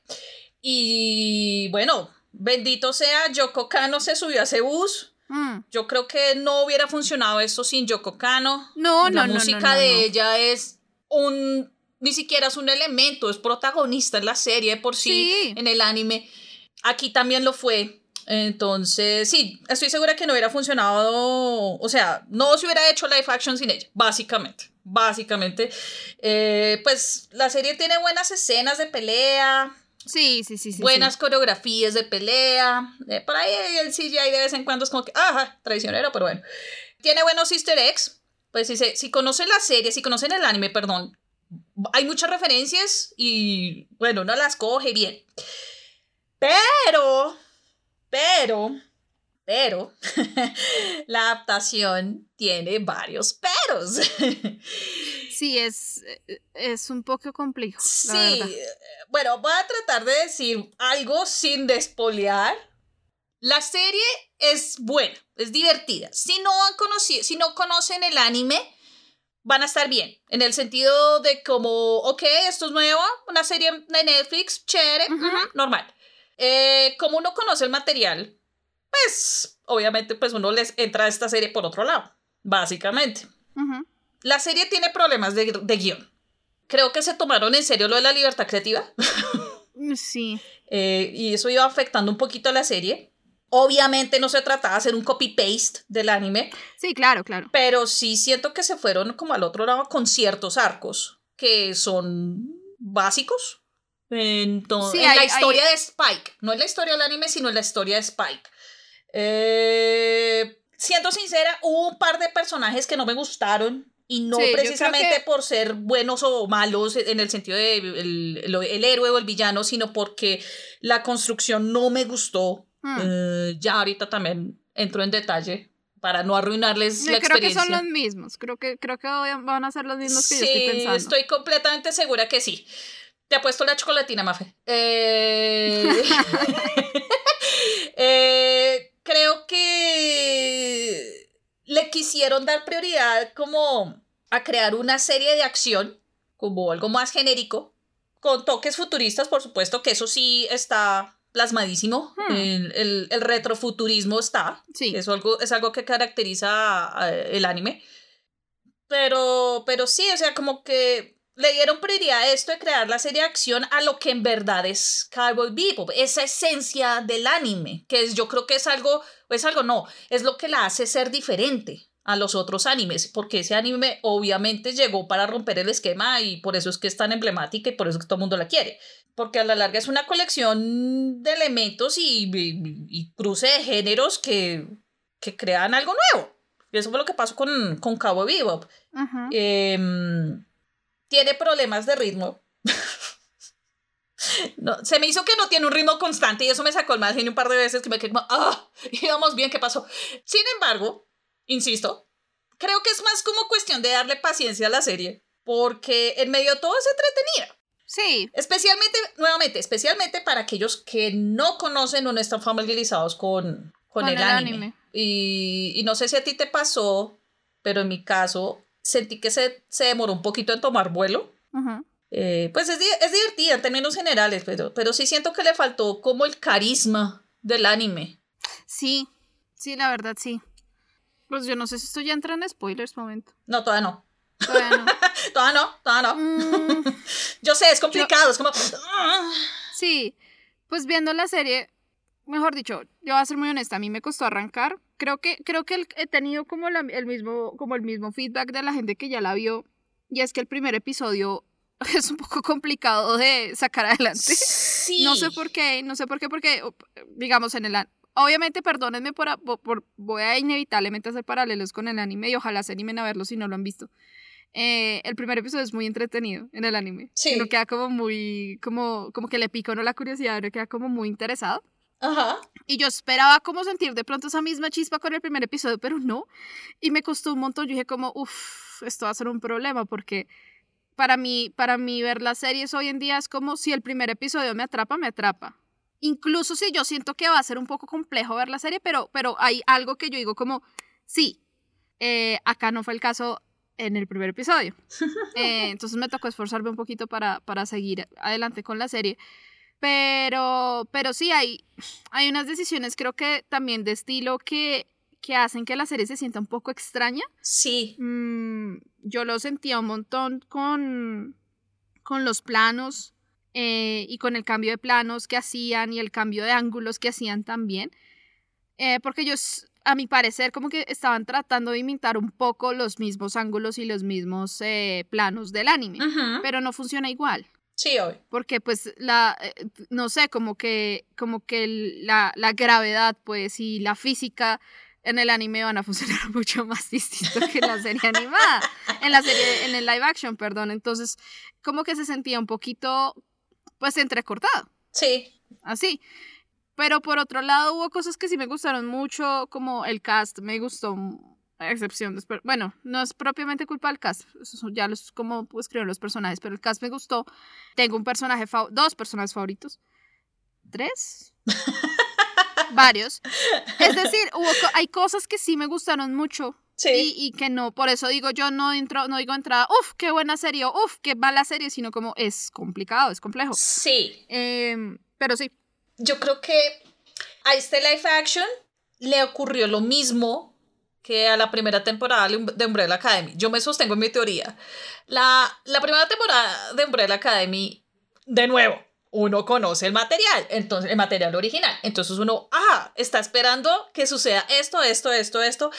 Y bueno, bendito sea, Yoko Kano se subió a ese bus. Mm. Yo creo que no hubiera funcionado esto sin Yoko Kano. No, La no, no, música no, no, de ella es un. Ni siquiera es un elemento, es protagonista en la serie por sí, Sí. en el anime. Aquí también lo fue. Entonces, sí, estoy segura que no hubiera funcionado. O sea, no se hubiera hecho live action sin ella, básicamente. Básicamente. Eh, pues la serie tiene buenas escenas de pelea, Sí, sí, sí, sí. buenas coreografías de pelea. Eh, por ahí el CGI de vez en cuando es como que, ajá, traicionero, pero bueno. Tiene buenos easter eggs. Pues si, se, si conocen la serie, si conocen el anime, perdón, hay muchas referencias y bueno, uno las coge bien. Pero, pero, pero, [LAUGHS] la adaptación tiene varios peros. Sí, [LAUGHS] Sí, es, es un poco complejo. la Sí, verdad. bueno, voy a tratar de decir algo sin despolear. La serie es buena, es divertida. Si no han conocido, si no conocen el anime, van a estar bien. En el sentido de como, ok, esto es nuevo, una serie de Netflix, chévere, normal. Eh, como uno conoce el material, pues obviamente pues uno les entra a esta serie por otro lado, básicamente. La serie tiene problemas de, de guion. Creo que se tomaron en serio lo de la libertad creativa [LAUGHS] Sí. eh, y eso iba afectando un poquito a la serie. Obviamente no se trataba de hacer un copy-paste del anime, Sí, claro, claro. pero sí siento que se fueron como al otro lado con ciertos arcos que son básicos. Entonces, Sí, en la hay- historia de Spike, no en la historia del anime, sino en la historia de Spike. Eh, siendo sincera, hubo un par de personajes que no me gustaron y no Sí, precisamente que- por ser buenos o malos en el sentido de el, el- el héroe o el villano, sino porque la construcción no me gustó. Mm. Eh, ya ahorita también entro en detalle para no arruinarles Yo la creo que experiencia. son los mismos. Creo que, creo que van a ser los mismos que yo estoy Sí, pensando. estoy completamente segura que sí. Te apuesto la chocolatina, Mafe. [LAUGHS] Eh, [LAUGHS] eh, creo que le quisieron dar prioridad como a crear una serie de acción, como algo más genérico, con toques futuristas, por supuesto, que eso sí está plasmadísimo. Hmm. El, el- el retrofuturismo está. Sí. Es algo, es algo que caracteriza el anime. Pero, pero sí, o sea, como que le dieron prioridad a esto de crear la serie de acción a lo que en verdad es Cowboy Bebop, esa esencia del anime, que es, yo creo que es algo, o es algo no, es lo que la hace ser diferente a los otros animes, porque ese anime obviamente llegó para romper el esquema y por eso es que es tan emblemática y por eso es que todo el mundo la quiere, porque a la larga es una colección de elementos y, y- y cruce de géneros que, que crean algo nuevo. Y eso fue lo que pasó con, con Cowboy Bebop. Em, tiene problemas de ritmo. [LAUGHS] No, se me hizo que no tiene un ritmo constante y eso me sacó el mal genio un par de veces que me quedé como, ah, íbamos bien, ¿qué pasó? Sin embargo, insisto, creo que es más como cuestión de darle paciencia a la serie, porque en medio de todo es entretenida. Sí, Especialmente, nuevamente, especialmente para aquellos que no conocen o no están familiarizados con, con, Con el, el anime. anime. Y, y no sé si a ti te pasó, pero en mi caso sentí que se, se demoró un poquito en tomar vuelo. Eh, pues es, es divertida en términos generales, pero, pero sí siento que le faltó como el carisma del anime. sí, sí, la verdad sí. Pues yo no sé si esto ya entra en spoilers, momento. No, todavía no. Todavía no. [LAUGHS] Todavía no, todavía no. Mm, [LAUGHS] Yo sé, es complicado, es como... [LAUGHS] sí, pues viendo la serie, mejor dicho, yo voy a ser muy honesta, a mí me costó arrancar. Creo que, creo que he tenido como la- el, mismo, como el mismo feedback de la gente que ya la vio. Y es que el primer episodio es un poco complicado de sacar adelante. Sí. No sé por qué, no sé por qué, porque, digamos, en el... Obviamente, perdónenme por, por, Voy a inevitablemente hacer paralelos con el anime y ojalá se animen a verlo si no lo han visto. Eh, el primer episodio es muy entretenido en el anime. Sí. Uno queda como muy... Como, como que le pica uno la curiosidad, uno queda como muy interesado. Ajá. Y yo esperaba como sentir de pronto esa misma chispa con el primer episodio, pero no. Y me costó un montón. Yo dije como, uff, esto va a ser un problema porque para mí, para mí ver las series hoy en día es como si el primer episodio me atrapa, me atrapa. Incluso si yo siento que va a ser un poco complejo ver la serie, pero, pero hay algo que yo digo como, sí, eh, acá no fue el caso en el primer episodio. [LAUGHS] Eh, entonces me tocó esforzarme un poquito para, para seguir adelante con la serie. Pero, pero sí, hay, hay unas decisiones creo que también de estilo que, que hacen que la serie se sienta un poco extraña. Sí. Mm, yo lo sentía un montón con, con los planos eh, y con el cambio de planos que hacían y el cambio de ángulos que hacían también. Eh, porque ellos, a mi parecer, como que estaban tratando de imitar un poco los mismos ángulos y los mismos eh, planos del anime, pero no funciona igual. Sí, hoy. Porque pues la, no sé, como que, como que la, la gravedad pues y la física en el anime van a funcionar [LAUGHS] mucho más distinto que en la serie animada, en la serie, en el live action, perdón. Entonces, como que se sentía un poquito, pues, entrecortado. Sí. Así. Pero por otro lado, hubo cosas que sí me gustaron mucho, como el cast, me gustó, a excepción de, bueno, no es propiamente culpa del cast, eso ya los, como escribieron los personajes, pero el cast me gustó. Tengo un personaje, dos personajes favoritos. ¿Tres? [LAUGHS] varios. Es decir, hubo, hay cosas que sí me gustaron mucho. Sí. Y, y, que no, por eso digo yo no entro, no digo entrada, uff, qué buena serie, uff, qué mala serie, sino como es complicado, es complejo. Sí. Eh, pero sí. Yo creo que a este live action le ocurrió lo mismo que a la primera temporada de Umbrella Academy. Yo me sostengo en mi teoría. La, la primera temporada de Umbrella Academy, de nuevo, uno conoce el material, entonces el material original. Entonces uno, ah, está esperando que suceda esto, esto, esto, esto.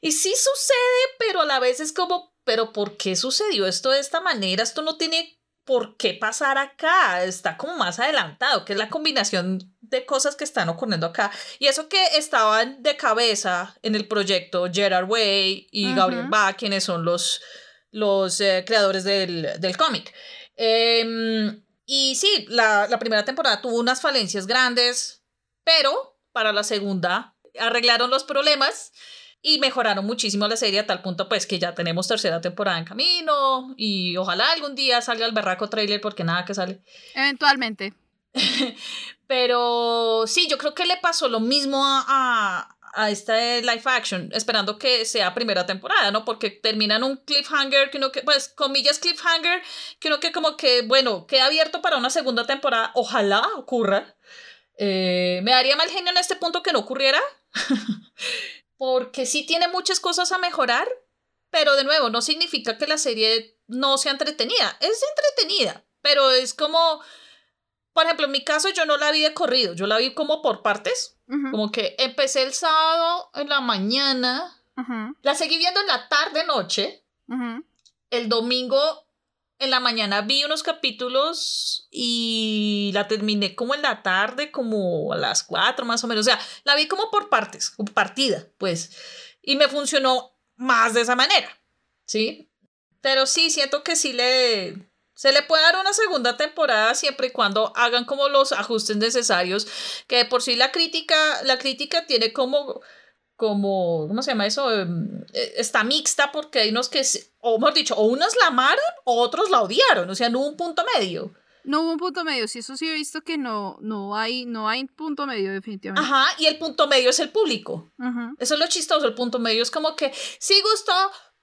Y sí sucede, pero a la vez es como, pero ¿por qué sucedió esto de esta manera? Esto no tiene por qué pasar acá. Está como más adelantado, que es la combinación de cosas que están ocurriendo acá. Y eso que estaban de cabeza en el proyecto Gerard Way y Gabriel Bach, quienes son los, los eh, creadores del, del cómic. Eh, y sí, la, la primera temporada tuvo unas falencias grandes, pero para la segunda arreglaron los problemas y mejoraron muchísimo la serie a tal punto pues que ya tenemos tercera temporada en camino y ojalá algún día salga el berraco trailer porque nada que sale. Eventualmente. [LAUGHS] Pero sí, yo creo que le pasó lo mismo a, a este live action, esperando que sea primera temporada, ¿no? Porque terminan un cliffhanger, que uno que, pues, comillas cliffhanger, que uno que como que, bueno, queda abierto para una segunda temporada, ojalá ocurra. Eh, me daría mal genio en este punto que no ocurriera, [LAUGHS] porque sí tiene muchas cosas a mejorar, pero de nuevo, no significa que la serie no sea entretenida, es entretenida, pero es como por ejemplo, en mi caso yo no la vi de corrido, yo la vi como por partes. Como que empecé el sábado en la mañana, la seguí viendo en la tarde, noche. El domingo en la mañana vi unos capítulos y la terminé como en la tarde, como a las cuatro más o menos. O sea, la vi como por partes, como partida, pues. Y me funcionó más de esa manera, ¿sí? Pero sí, siento que sí le, se le puede dar una segunda temporada siempre y cuando hagan como los ajustes necesarios, que por sí la crítica, la crítica tiene como, como, ¿cómo se llama eso? Em, eh, está mixta porque hay unos que, o mejor dicho, o unos la amaron o otros la odiaron, o sea, no hubo un punto medio. No hubo un punto medio, sí, eso sí he visto que no, no, hay, no hay punto medio definitivamente. Ajá, y el punto medio es el público. Eso es lo chistoso, el punto medio es como que sí gustó,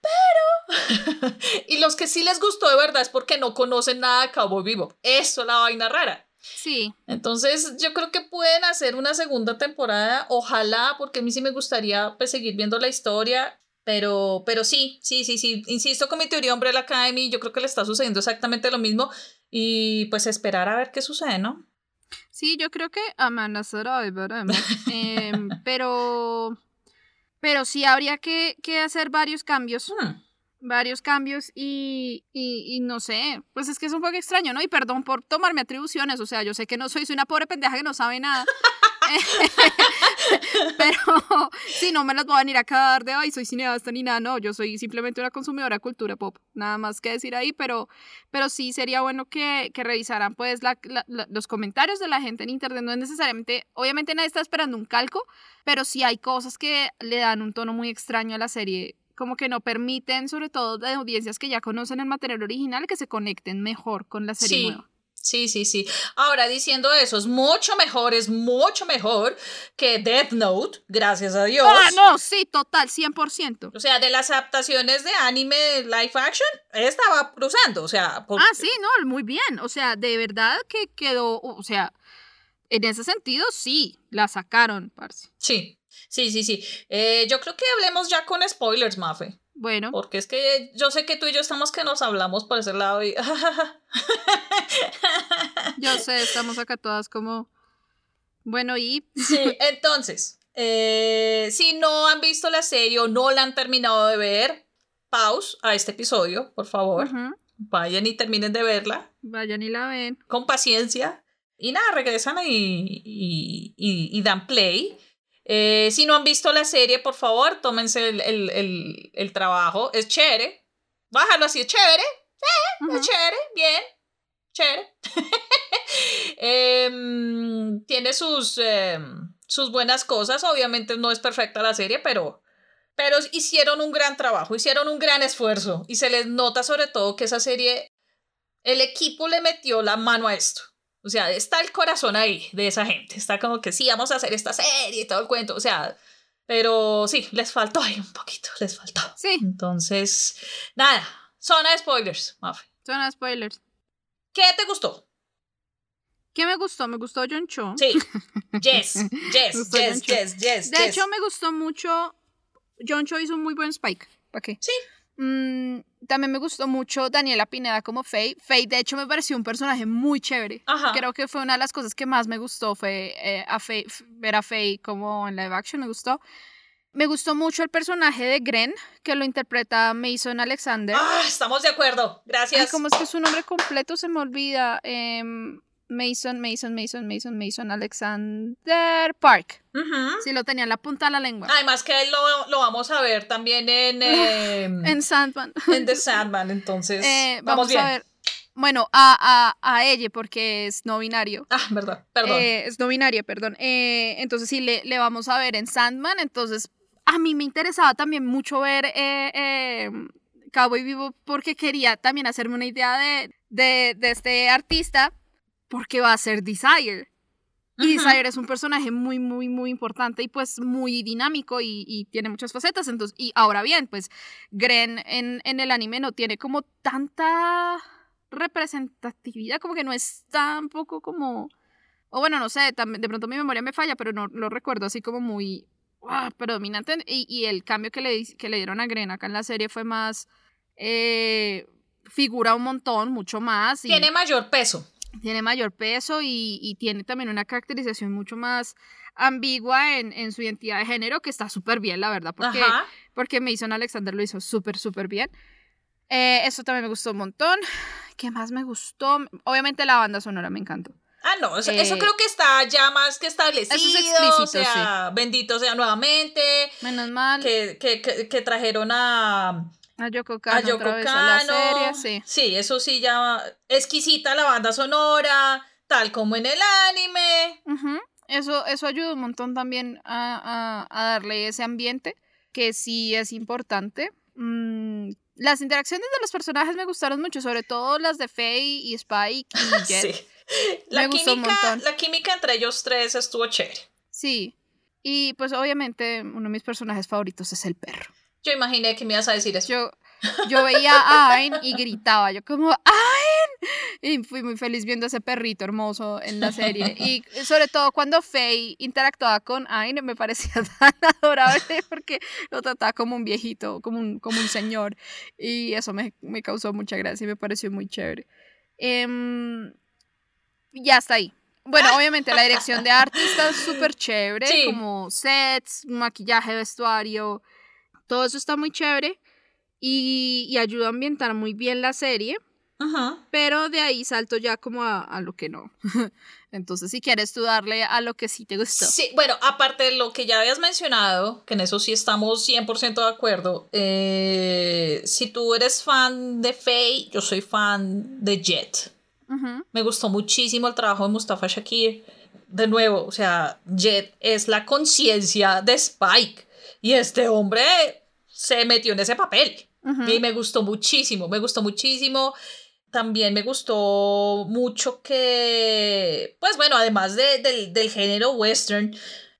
pero... [LAUGHS] y los que sí les gustó de verdad es porque no conocen nada de Cabo Vivo. Eso es la vaina rara. Sí. Entonces yo creo que pueden hacer una segunda temporada, ojalá, porque a mí sí me gustaría pues, seguir viendo la historia, pero, pero sí, sí, sí, sí, insisto con mi teoría Umbrella Academy, yo creo que le está sucediendo exactamente lo mismo y pues esperar a ver qué sucede, ¿no? Sí, yo creo que amanecerá y veremos. [LAUGHS] Em, pero pero sí habría que, hacer varios cambios. Hmm. Varios cambios y, y, no sé, pues es que es un poco extraño, ¿no? Y perdón por tomarme atribuciones, o sea, yo sé que no soy, soy una pobre pendeja que no sabe nada. [LAUGHS] [LAUGHS] Pero sí, no me las voy a venir a dar de, ay, soy cineasta ni nada, no, yo soy simplemente una consumidora de cultura pop, nada más que decir ahí, pero, pero sí sería bueno que, que revisaran pues la, los comentarios de la gente en internet, no es necesariamente, obviamente nadie está esperando un calco, pero sí hay cosas que le dan un tono muy extraño a la serie como que no permiten, sobre todo de audiencias que ya conocen el material original, que se conecten mejor con la serie nueva. Sí, sí, sí. Ahora, diciendo eso, es mucho mejor, es mucho mejor que Death Note, gracias a Dios. Ah, no, sí, total, 100%. O sea, de las adaptaciones de anime live action, estaba cruzando, o sea... Ah, sí, no, muy bien. O sea, de verdad que quedó, o sea, en ese sentido, sí, la sacaron, parce. Sí, sí, sí, sí. Eh, yo creo que hablemos ya con spoilers, Mafe. Bueno. Porque es que yo sé que tú y yo estamos que nos hablamos por ese lado y... [LAUGHS] yo sé, estamos acá todas como... Bueno, y... [LAUGHS] sí, entonces, eh, si no han visto la serie o no la han terminado de ver, pause a este episodio, por favor. Vayan y terminen de verla. Vayan y la ven. Con paciencia. Y nada, regresan y, y, y dan play. Eh, si no han visto la serie, por favor, tómense el, trabajo. Es chévere. Bájalo así, es chévere. Es chévere, bien. Chévere. [LAUGHS] Em, tiene sus, em, sus buenas cosas. Obviamente no es perfecta la serie, pero, pero hicieron un gran trabajo, hicieron un gran esfuerzo. Y se les nota sobre todo que esa serie, el equipo le metió la mano a esto. O sea, está el corazón ahí de esa gente. Está como que sí, vamos a hacer esta serie y todo el cuento. O sea, pero sí, les faltó ahí un poquito, les faltó. Sí. Entonces, nada, zona de spoilers, Mafe. Zona de spoilers. ¿Qué te gustó? ¿Qué me gustó? Me gustó John Cho. Sí. [LAUGHS] Yes, yes, yes, yes, yes. De hecho, me gustó mucho. John Cho hizo un muy buen Spike. ¿Para qué? Sí. Mm, también me gustó mucho Daniela Pineda como Faye. Faye, de hecho, me pareció un personaje muy chévere. Creo que fue una de las cosas que más me gustó, fue eh, a ver a Faye como en live action, me gustó. Me gustó mucho el personaje de Gren, que lo interpreta Mason Alexander. Ah, estamos de acuerdo. Gracias. ¿Cómo es que su nombre completo se me olvida? Eh, Mason, Mason, Mason, Mason, Mason, Alexander Park. Sí, lo tenía en la punta de la lengua. Además que lo, lo vamos a ver también en... [LAUGHS] Em, en Sandman. En The Sandman, entonces... Eh, vamos, a ver. Bueno, a, a, a, ella, porque es no binario. Ah, verdad, perdón. Eh, es no binaria, perdón. Eh, entonces sí, le, le, vamos a ver en Sandman. Entonces, a mí me interesaba también mucho ver em, Cowboy Vivo porque quería también hacerme una idea de, de, de este artista porque va a ser Desire. Y Desire es un personaje muy, muy, muy importante y pues muy dinámico y, tiene muchas facetas. Entonces, y ahora bien, pues Gren en, en, el anime no tiene como tanta representatividad, como que no es tampoco como... O bueno, no sé, de pronto mi memoria me falla, pero no lo recuerdo así como muy ah, predominante. Y, y, el cambio que le, que le dieron a Gren acá en la serie fue más... Eh, figura un montón, mucho más. Y, tiene mayor peso tiene mayor peso y, tiene también una caracterización mucho más ambigua en, su identidad de género, que está súper bien, la verdad, porque, porque Mason Alexander lo hizo súper, súper bien. Eh, eso también me gustó un montón. ¿Qué más me gustó? Obviamente la banda sonora me encantó. Ah, no, eso, eh, creo que está ya más que establecido. Eso es explícito, o sea, bendito sea nuevamente. Menos mal. que, que trajeron a, a Yoko Kano, a la serie, sí. Sí, eso sí ya exquisita la banda sonora, tal como en el anime. eso, eso ayuda un montón también a, darle ese ambiente, que sí es importante. Mm, las interacciones de los personajes me gustaron mucho, sobre todo las de Faye y Spike y [LAUGHS] Jet. sí. [LAUGHS] La, química, la química entre ellos tres estuvo chévere. Sí. Y pues obviamente uno de mis personajes favoritos es el perro. Yo imaginé que me ibas a decir eso. Yo, yo veía a Ain y gritaba, yo como, ¡Ain! Y fui muy feliz viendo a ese perrito hermoso en la serie. [LAUGHS] Y sobre todo cuando Faye interactuaba con Ain, me parecía [LAUGHS] tan adorable porque lo trataba como un viejito, como un, como un señor. Y eso me, me causó mucha gracia y me pareció muy chévere. Eh, ya está ahí. Bueno, obviamente la dirección de arte está [LAUGHS] súper chévere, como sets, maquillaje, vestuario todo eso está muy chévere y, ayuda a ambientar muy bien la serie. Ajá. Pero de ahí salto ya como a, lo que no. [LAUGHS] Entonces, si quieres tú darle a lo que sí te gustó. Sí, bueno, aparte de lo que ya habías mencionado, que en eso sí estamos 100% de acuerdo, eh, si tú eres fan de Faye, yo soy fan de Jet. Me gustó muchísimo el trabajo de Mustafa Shakir. De nuevo, o sea, Jet es la conciencia de Spike. Y este hombre se metió en ese papel. Y me gustó muchísimo, me gustó muchísimo. también me gustó mucho que, pues bueno, además de, del, del género western,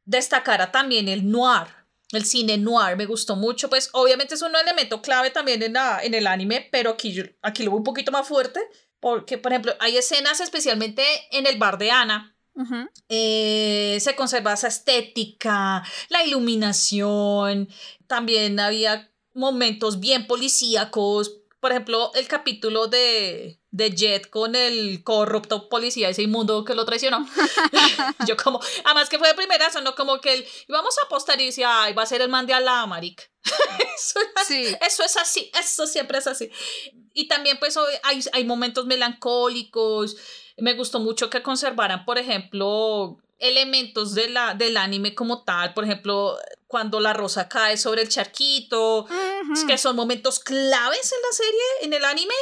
destacara también el noir. El cine noir me gustó mucho, pues obviamente es un elemento clave también en, la, en el anime, pero aquí, yo- aquí lo veo un poquito más fuerte, porque por ejemplo hay escenas especialmente en el bar de Ana, Eh, se conserva esa estética, la iluminación, también había momentos bien policíacos, por ejemplo, el capítulo de, de Jet con el corrupto policía, ese inmundo que lo traicionó. [LAUGHS] [LAUGHS] Yo como, además que fue de primerazo, no como que él, vamos a apostar y decía, ay, va a ser el man de Alá, maric. [LAUGHS] eso, Sí. eso es así, eso siempre es así. Y también pues hay, hay momentos melancólicos. Me gustó mucho que conservaran, por ejemplo, elementos de la, del anime como tal. Por ejemplo, cuando la rosa cae sobre el charquito, Ujú. que son momentos claves en la serie, en el anime.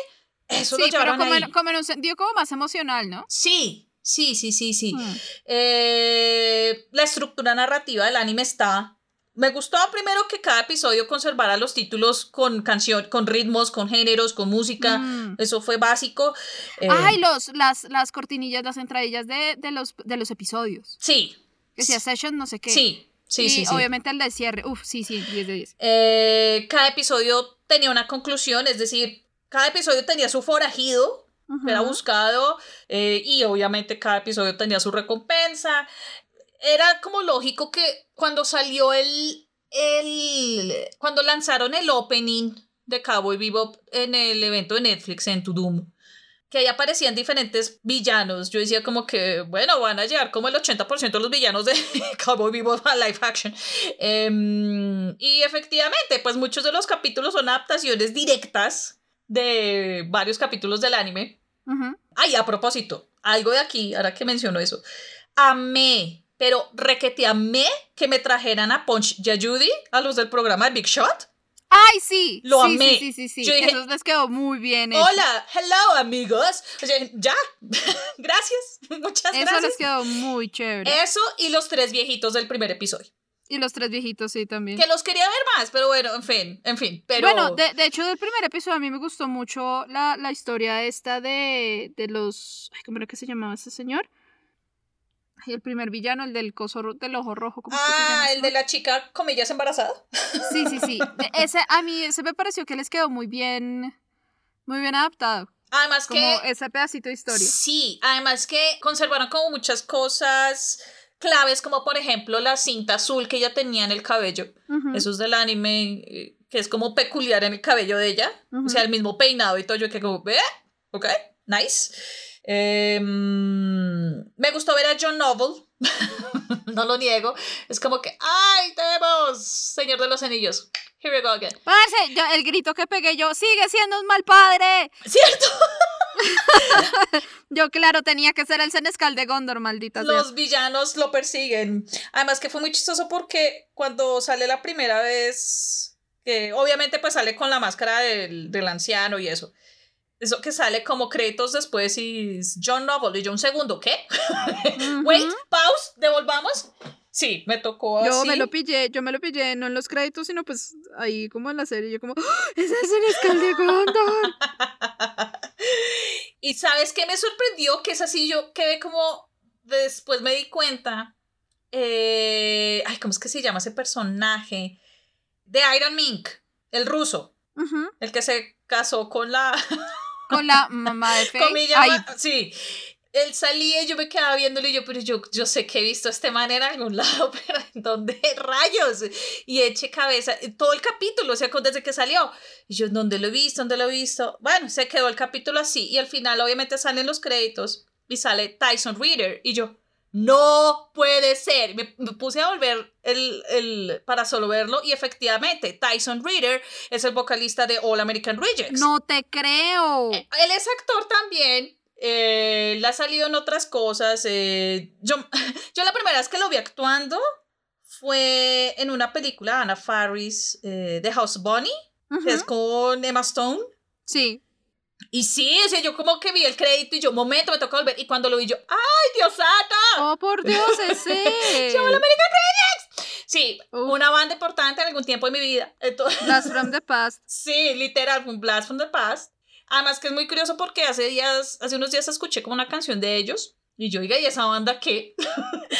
Eso Sí, lo pero como ahí. en, como en un sentido como más emocional, ¿no? Sí, sí, sí, sí, sí. Mm. Eh, la estructura narrativa del anime está. Me gustó primero que cada episodio conservara los títulos con canción, con ritmos, con géneros, con música. Mm. Eso fue básico. Eh, Ay, los, las, las cortinillas, las entradillas de, de, los, de los episodios. sí. Que sea session, no sé qué. Sí, sí, y sí, sí. obviamente el de cierre. Uf, sí, sí, 10 de 10. Eh, cada episodio tenía una conclusión, es decir, cada episodio tenía su forajido, Ujú. era buscado, eh, y obviamente cada episodio tenía su recompensa. Era como lógico que cuando salió el, el cuando lanzaron el opening de Cowboy Bebop en el evento de Netflix en To Doom, que ahí aparecían diferentes villanos. Yo decía como que, bueno, van a llegar como el 80% de los villanos de [LAUGHS] Cowboy Bebop a live action. Em, y efectivamente, pues muchos de los capítulos son adaptaciones directas de varios capítulos del anime. Ay, a propósito, algo de aquí, ahora que menciono eso. Amé, pero requete amé que me trajeran a Punch Yayudi, a los del programa de Big Shot. Ay, sí. Lo sí, amé. Sí, sí, sí. sí. Yo dije, Eso les quedó muy bien. hecho. Hola, hello amigos. O sea, ya, [LAUGHS] gracias, [LAUGHS] muchas Eso gracias. les quedó muy chévere. Eso y los tres viejitos del primer episodio. Y los tres viejitos, sí, también. Que los quería ver más, pero bueno, en fin, en fin. Pero Bueno, de, de hecho, del primer episodio a mí me gustó mucho la, la historia esta de, de los... Ay, ¿Cómo era que se llamaba ese señor? El primer villano, el del coso del ojo rojo. ¿cómo que se llama Ah, el de la chica comillas embarazada. Sí, sí, sí. De- [LAUGHS] Ese, a mí ese me pareció que les quedó muy bien, muy bien adaptado. Además Como que ese pedacito de historia. Sí, además que conservaron como muchas cosas claves, como por ejemplo la cinta azul que ella tenía en el cabello. Ujú. Eso es del anime, eh, que es como peculiar en el cabello de ella. Ujú. O sea, el mismo peinado y todo. Yo que como, ¿ve? Ok, nice. Em, me gustó ver a John Noble. [LAUGHS] no lo niego. Es como que, ¡ay, tenemos Señor de los Anillos! Here we go again. Parce, yo- el grito que pegué yo, sigue siendo un mal padre. ¿Cierto? [LAUGHS] Yo, claro, tenía que ser el senescal de Gondor, maldita sea. Los villanos lo persiguen. Además que fue muy chistoso porque cuando sale la primera vez, que obviamente pues sale con la máscara del, del anciano y eso. Eso que sale como créditos después y es John Noble y yo un segundo, ¿qué? [LAUGHS] Wait, pause, devolvamos. Sí, me tocó Yo así. me lo pillé, yo me lo pillé, no en los créditos, sino pues ahí como en la serie, yo como, ¡Ah! ¡Es el senescal de Gondor! y sabes qué me sorprendió, que es así, yo quedé como, después me di cuenta, eh, ay, ¿cómo es que se llama ese personaje? De Iron Mink, el ruso, el que se casó con la [LAUGHS] Con la mamá de Faye. ma- sí. Él salía y yo me quedaba viéndolo y yo, pero yo, yo sé que he visto a este man en algún lado, [LAUGHS] pero ¿en dónde rayos? Y eché cabeza, todo el capítulo, o sea, desde que salió. Y yo, ¿dónde lo he visto? ¿Dónde lo he visto? Bueno, se quedó el capítulo así y al final obviamente salen los créditos y sale Tyson Reader y yo, no puede ser. Me, me puse a volver el, el, para solo verlo y efectivamente Tyson Reader es el vocalista de All American Rejects. no te creo. Eh, Él es actor también. eh, ha salido en otras cosas. eh, yo, [LAUGHS] yo la primera vez que lo vi actuando fue en una película de Anna Faris, eh, The House Bunny, que es con Emma Stone. Sí. Y sí, o sea, yo como que vi el crédito y yo, momento, me tocó volver. Y cuando lo vi yo, ¡ay, Dios santo! Oh, por Dios, [LAUGHS] ese. Sí, Uf. una banda importante en algún tiempo de mi vida. Entonces, [LAUGHS] Blast from the past. Sí, literal, un blast from the past. Además que es muy curioso porque hace días, hace unos días escuché como una canción de ellos y yo, oiga, ¿y esa banda qué?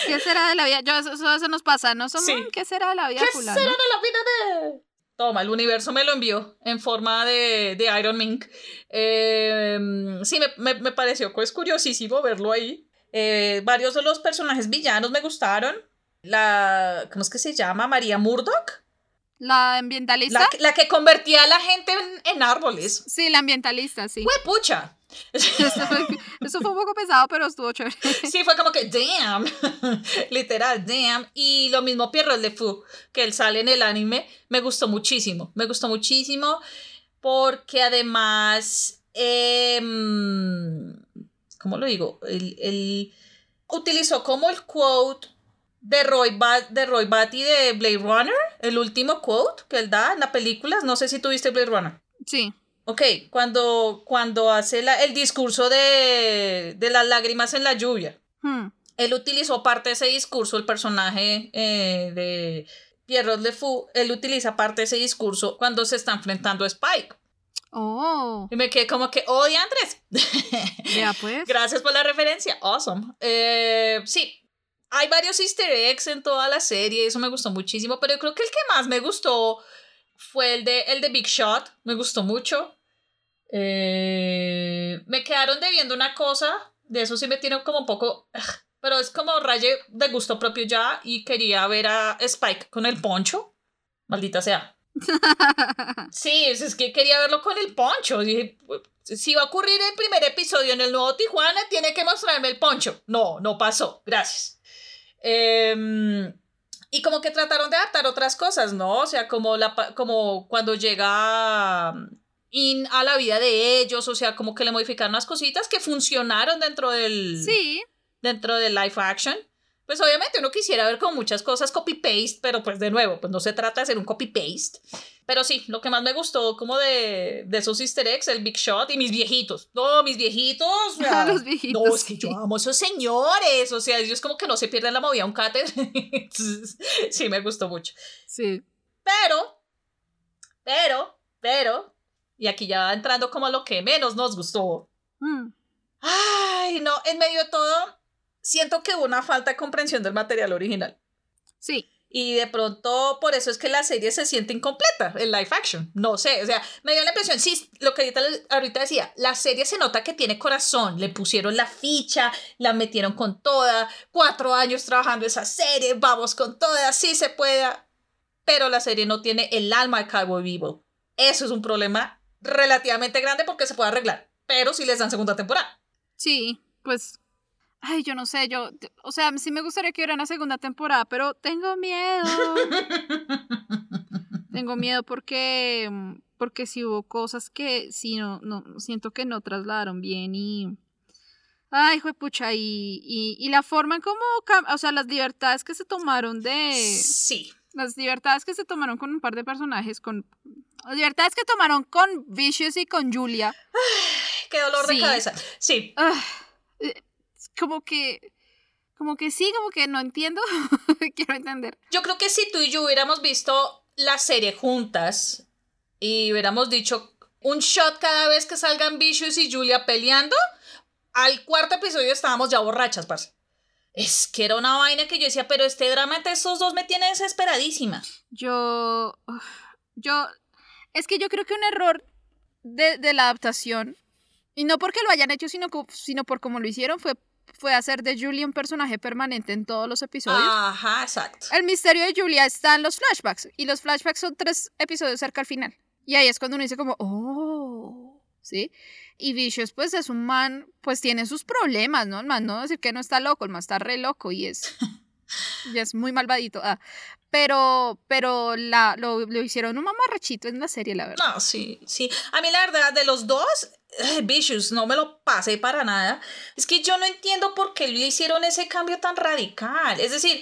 ¿Qué será de la vida? Yo, eso, eso nos pasa, ¿no? Somos, Sí. ¿Qué será de la vida ¿Qué fulano? será de la vida de...? Toma, el universo me lo envió en forma de, de Iron Mink. Eh, sí, me, me, me pareció pues curiosísimo verlo ahí. Eh, varios de los personajes villanos me gustaron. La, ¿cómo es que se llama? María Murdoch. ¿La ambientalista? La, que- la que convertía a la gente en, en árboles. Sí, la ambientalista, sí. pucha! Eso fue, eso fue un poco pesado, pero estuvo chévere. Sí, fue como que, damn, [LAUGHS] literal, damn. Y lo mismo Pierrot Le Fou, que él sale en el anime, me gustó muchísimo, me gustó muchísimo, porque además, em, ¿cómo lo digo? Él, él utilizó como el quote de Roy, Bat, de Roy Batty de Blade Runner, el último quote que él da en la película, no sé si tuviste Blade Runner. Sí. Ok, cuando, cuando hace la- el discurso de, de las lágrimas en la lluvia, Hmm. él utilizó parte de ese discurso, el personaje eh, de Pierrot Le Fou, él utiliza parte de ese discurso cuando se está enfrentando a Spike. Oh, Y me quedé como que, oh, Andrés. ya pues. [LAUGHS] Gracias por la referencia. Awesome. Eh, sí, hay varios easter eggs en toda la serie, eso me gustó muchísimo, pero yo creo que el que más me gustó fue el de, el de Big Shot, me gustó mucho. Eh, me quedaron debiendo una cosa, de eso sí me tiene como un poco, pero es como raye de gusto propio ya y quería ver a Spike con el poncho. Maldita sea. [LAUGHS] Sí, es es que quería verlo con el poncho. Dije, si va a ocurrir el primer episodio en el nuevo Tijuana, tiene que mostrarme el poncho. No, no pasó. Gracias. Em, y como que trataron de adaptar otras cosas, ¿no? O sea, como, la, como cuando llega in a la vida de ellos, o sea, como que le modificaron unas cositas que funcionaron dentro del, Sí, dentro del live action. Pues obviamente uno quisiera ver como muchas cosas copy-paste, pero pues de nuevo, pues no se trata de hacer un copy-paste. Pero sí, lo que más me gustó como de, de esos easter eggs, el Big Shot y mis viejitos. No, mis viejitos. o [LAUGHS] sea, los viejitos. no, es que sí. yo amo esos señores. O sea, ellos como que no se pierden la movida un cáter. [LAUGHS] Sí, me gustó mucho. Sí. Pero, pero, pero, y aquí ya va entrando como lo que menos nos gustó. Mm. Ay, no, en medio de todo, siento que hubo una falta de comprensión del material original. Sí. Y de pronto, por eso es que la serie se siente incompleta, el live action. No sé, o sea, me dio la impresión, sí, lo que ahorita, ahorita decía, la serie se nota que tiene corazón, le pusieron la ficha, la metieron con toda, cuatro años trabajando esa serie, vamos con toda, sí se puede, pero la serie no tiene el alma de Cowboy Vivo. Eso es un problema relativamente grande porque se puede arreglar, pero si les dan segunda temporada. Sí, pues. Ay, yo no sé, yo. O sea, sí me gustaría que hubiera una segunda temporada, pero tengo miedo. [LAUGHS] tengo miedo porque. mm, Porque si hubo cosas que sí no, no siento que no trasladaron bien y. Ay, pucha, y, y, y la forma en cómo, o sea, las libertades que se tomaron de, Sí. Las libertades que se tomaron con un par de personajes, con, las libertades que tomaron con Vicious y con Julia, [SIGHS] Qué dolor de cabeza. Sí. Ah, eh, como que, como que sí, como que no entiendo, [LAUGHS] quiero entender. Yo creo que si tú y yo hubiéramos visto la serie juntas y hubiéramos dicho un shot cada vez que salgan Vicious y Julia peleando, al cuarto episodio estábamos ya borrachas, parce. Es que era una vaina que yo decía, pero este drama entre estos dos me tiene desesperadísima. Yo, yo, es que yo creo que un error de, de la adaptación, y no porque lo hayan hecho, sino, co- sino por cómo lo hicieron, fue, fue hacer de Julia un personaje permanente en todos los episodios. Ajá, exacto. El misterio de Julia está en los flashbacks, y los flashbacks son tres episodios cerca al final. Y ahí es cuando uno dice como, oh, ¿sí? Y Vicious, pues, es un man, pues, tiene sus problemas, ¿no? El man no decir que no está loco, el man está re loco y es, [LAUGHS] y es muy malvadito. ah. Pero, pero la, lo, lo hicieron un mamarrachito en la serie, la verdad. No, sí, sí. A mí la verdad, de los dos, eh, Vicious, no me lo pasé para nada. Es que yo no entiendo por qué le hicieron ese cambio tan radical. Es decir,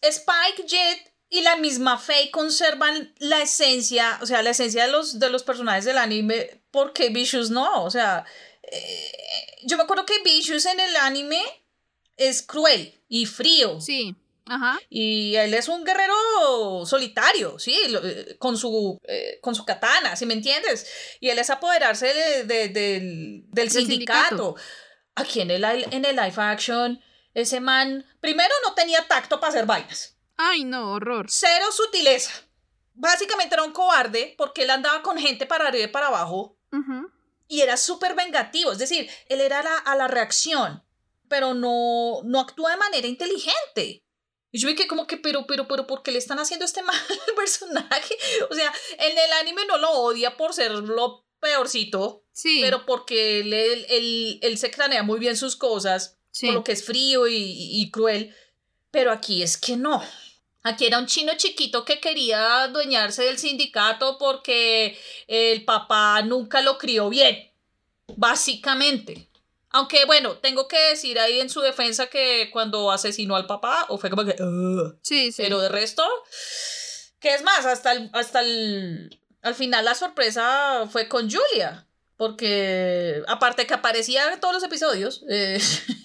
Spike, Jet y la misma Faye conservan la esencia, o sea, la esencia de los, de los personajes del anime, porque Vicious no. O sea, eh, yo me acuerdo que Vicious en el anime es cruel y frío. Sí, Ajá. Y él es un guerrero solitario, ¿sí? Eh, Con su, eh, con su katana, ¿sí me entiendes? Y él es apoderarse de- de- del, del sindicato. sindicato. Aquí en el, en el live action, ese man, primero no tenía tacto para hacer vainas. Ay, no, horror. Cero sutileza. Básicamente era un cobarde porque él andaba con gente para arriba y para abajo y era súper vengativo. Es decir, él era la- a la reacción, pero no, no actúa de manera inteligente. Y yo vi que como que, pero, pero, pero, ¿por qué le están haciendo este [LAUGHS] mal al personaje? O sea, en el anime no lo odia por ser lo peorcito, Sí. pero porque él, él, él- él se cranea muy bien sus cosas, sí. por lo que es frío y, y- y cruel. Pero aquí es que no. Aquí era un chino chiquito que quería adueñarse del sindicato porque el papá nunca lo crió bien, básicamente. Aunque bueno, tengo que decir ahí en su defensa que cuando asesinó al papá, o fue como que... Sí, sí. Pero de resto, que es más, hasta el, hasta el, al final la sorpresa fue con Julia, porque aparte que aparecía en todos los episodios, eh,